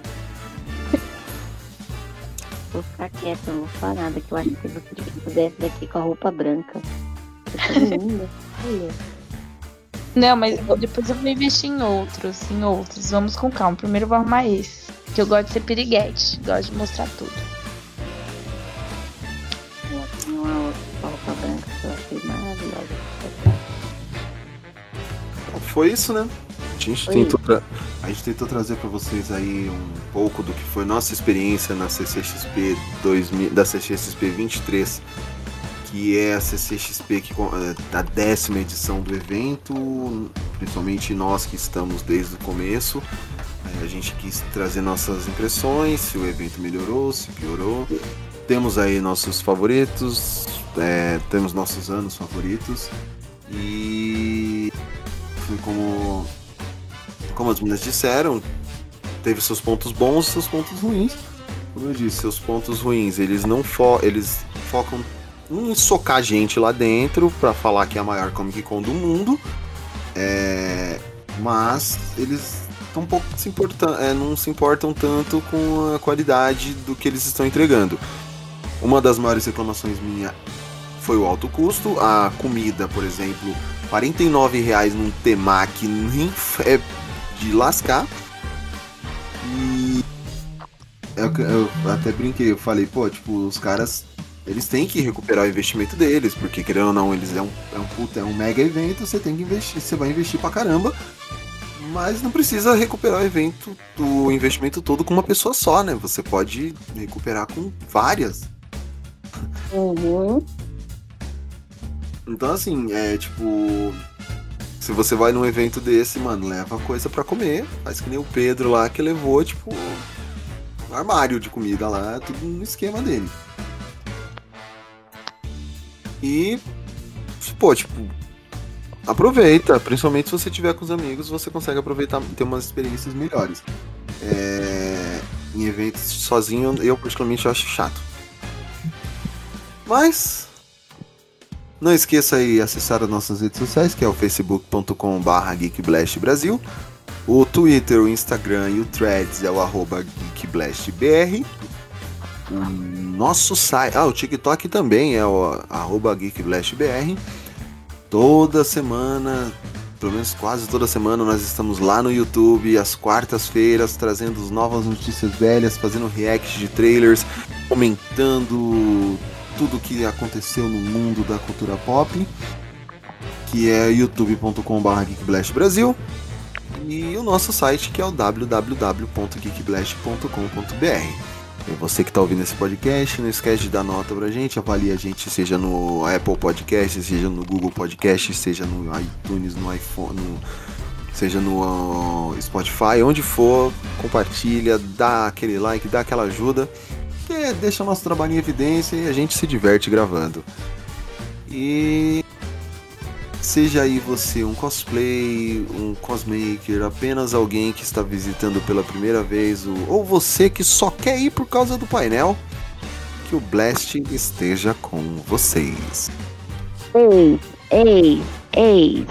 [SPEAKER 1] Vou ficar quieta, não vou falar nada, que eu acho que você pudesse daqui com a roupa branca. Você tá linda. Olha.
[SPEAKER 4] Não, mas depois eu vou investir em outros, em outros. Vamos com calma. Primeiro eu vou arrumar esse. Que eu gosto de ser piriguete. Gosto de mostrar tudo.
[SPEAKER 1] Tem uma outra roupa branca que eu achei maravilhosa.
[SPEAKER 2] Foi isso, né? A gente, tentou tra- a gente tentou trazer para vocês aí um pouco do que foi nossa experiência na CCXP 2000, da CCXP 23, que é a CCXP que é, da décima edição do evento, principalmente nós que estamos desde o começo. É, A gente quis trazer nossas impressões, se o evento melhorou, se piorou. Temos aí nossos favoritos, é, temos nossos anos favoritos. E como, como as meninas disseram, teve seus pontos bons e seus pontos ruins. Como eu disse, seus pontos ruins, eles não fo eles focam em socar gente lá dentro pra falar que é a maior Comic Con do mundo. É, mas eles tão um pouco se importam, é, não se importam tanto com a qualidade do que eles estão entregando. Uma das maiores reclamações minha foi o alto custo. A comida, por exemplo, 49 reais num temaki nem é de lascar. E eu, eu até brinquei, eu falei, pô, tipo, os caras eles têm que recuperar o investimento deles, porque querendo ou não, eles é um, é um puta, é um mega evento, você tem que investir, você vai investir pra caramba. Mas não precisa recuperar o evento, o investimento todo com uma pessoa só, né? Você pode recuperar com várias.
[SPEAKER 1] Uhum.
[SPEAKER 2] Então, assim, é tipo. Se você vai num evento desse, mano, leva coisa pra comer. Faz que nem o Pedro lá que levou, tipo, um armário de comida lá, tudo no esquema dele. E. Pô, tipo. Aproveita, principalmente se você tiver com os amigos, você consegue aproveitar, ter umas experiências melhores. É, em eventos sozinho, eu particularmente acho chato. Mas não esqueça aí acessar as nossas redes sociais, que é o facebook.com.br geekblastbrasil. O Twitter, o Instagram e o Threads é o arroba geekblastbr. O nosso site... Ah, o TikTok também é o arroba geekblastbr. Toda semana, pelo menos quase toda semana, nós estamos lá no YouTube, às quartas-feiras, trazendo as novas notícias velhas, fazendo react de trailers, comentando tudo que aconteceu no mundo da cultura pop, que é youtube.com.br geekblastbrasil e o nosso site que é o www.geekblast.com.br. E você que está ouvindo esse podcast, não esquece de dar nota pra gente, avalie a gente, seja no Apple Podcast, seja no Google Podcast, seja no iTunes, no iPhone, no- seja no uh, Spotify, onde for, compartilha, dá aquele like, dá aquela ajuda que deixa o nosso trabalho em evidência e a gente se diverte gravando. E seja aí você um cosplay, um cosmaker, apenas alguém que está visitando pela primeira vez, ou você que só quer ir por causa do painel, que o Blast esteja com vocês.
[SPEAKER 1] Ei, ei, ei.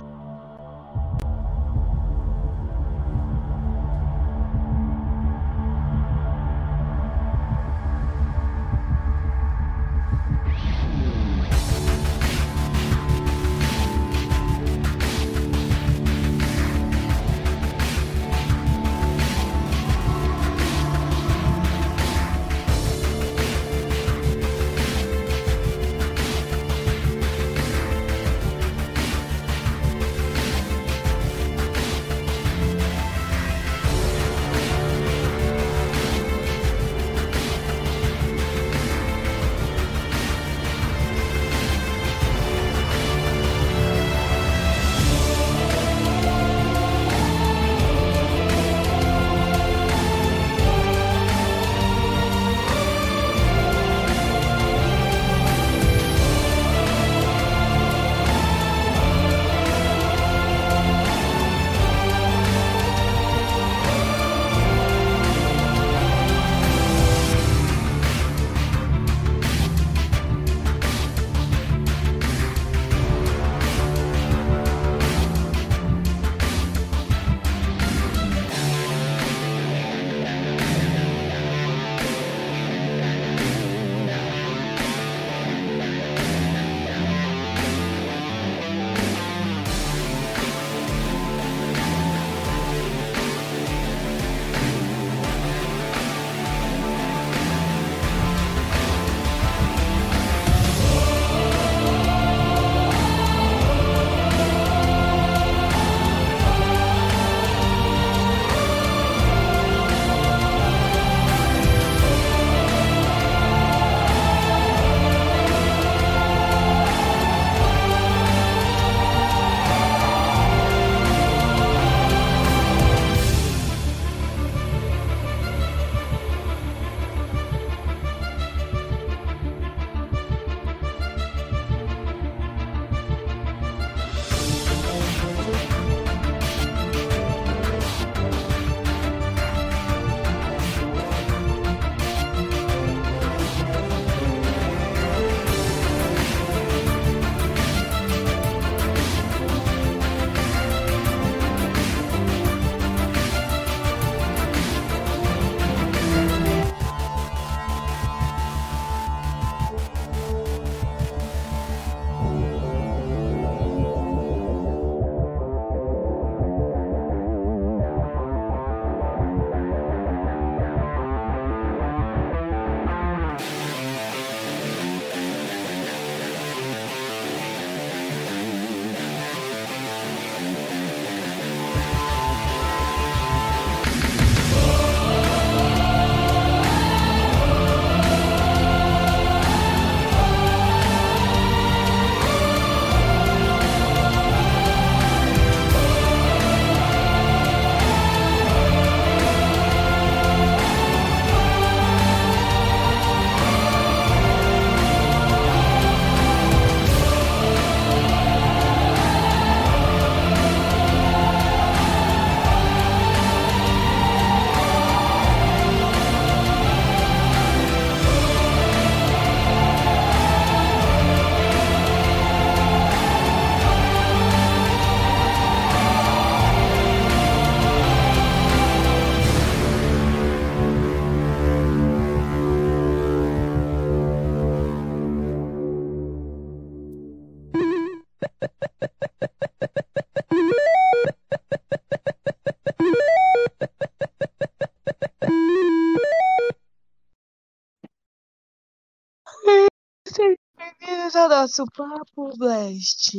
[SPEAKER 4] Nosso Papo Blast.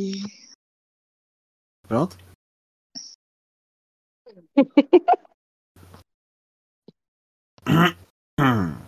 [SPEAKER 2] Pronto?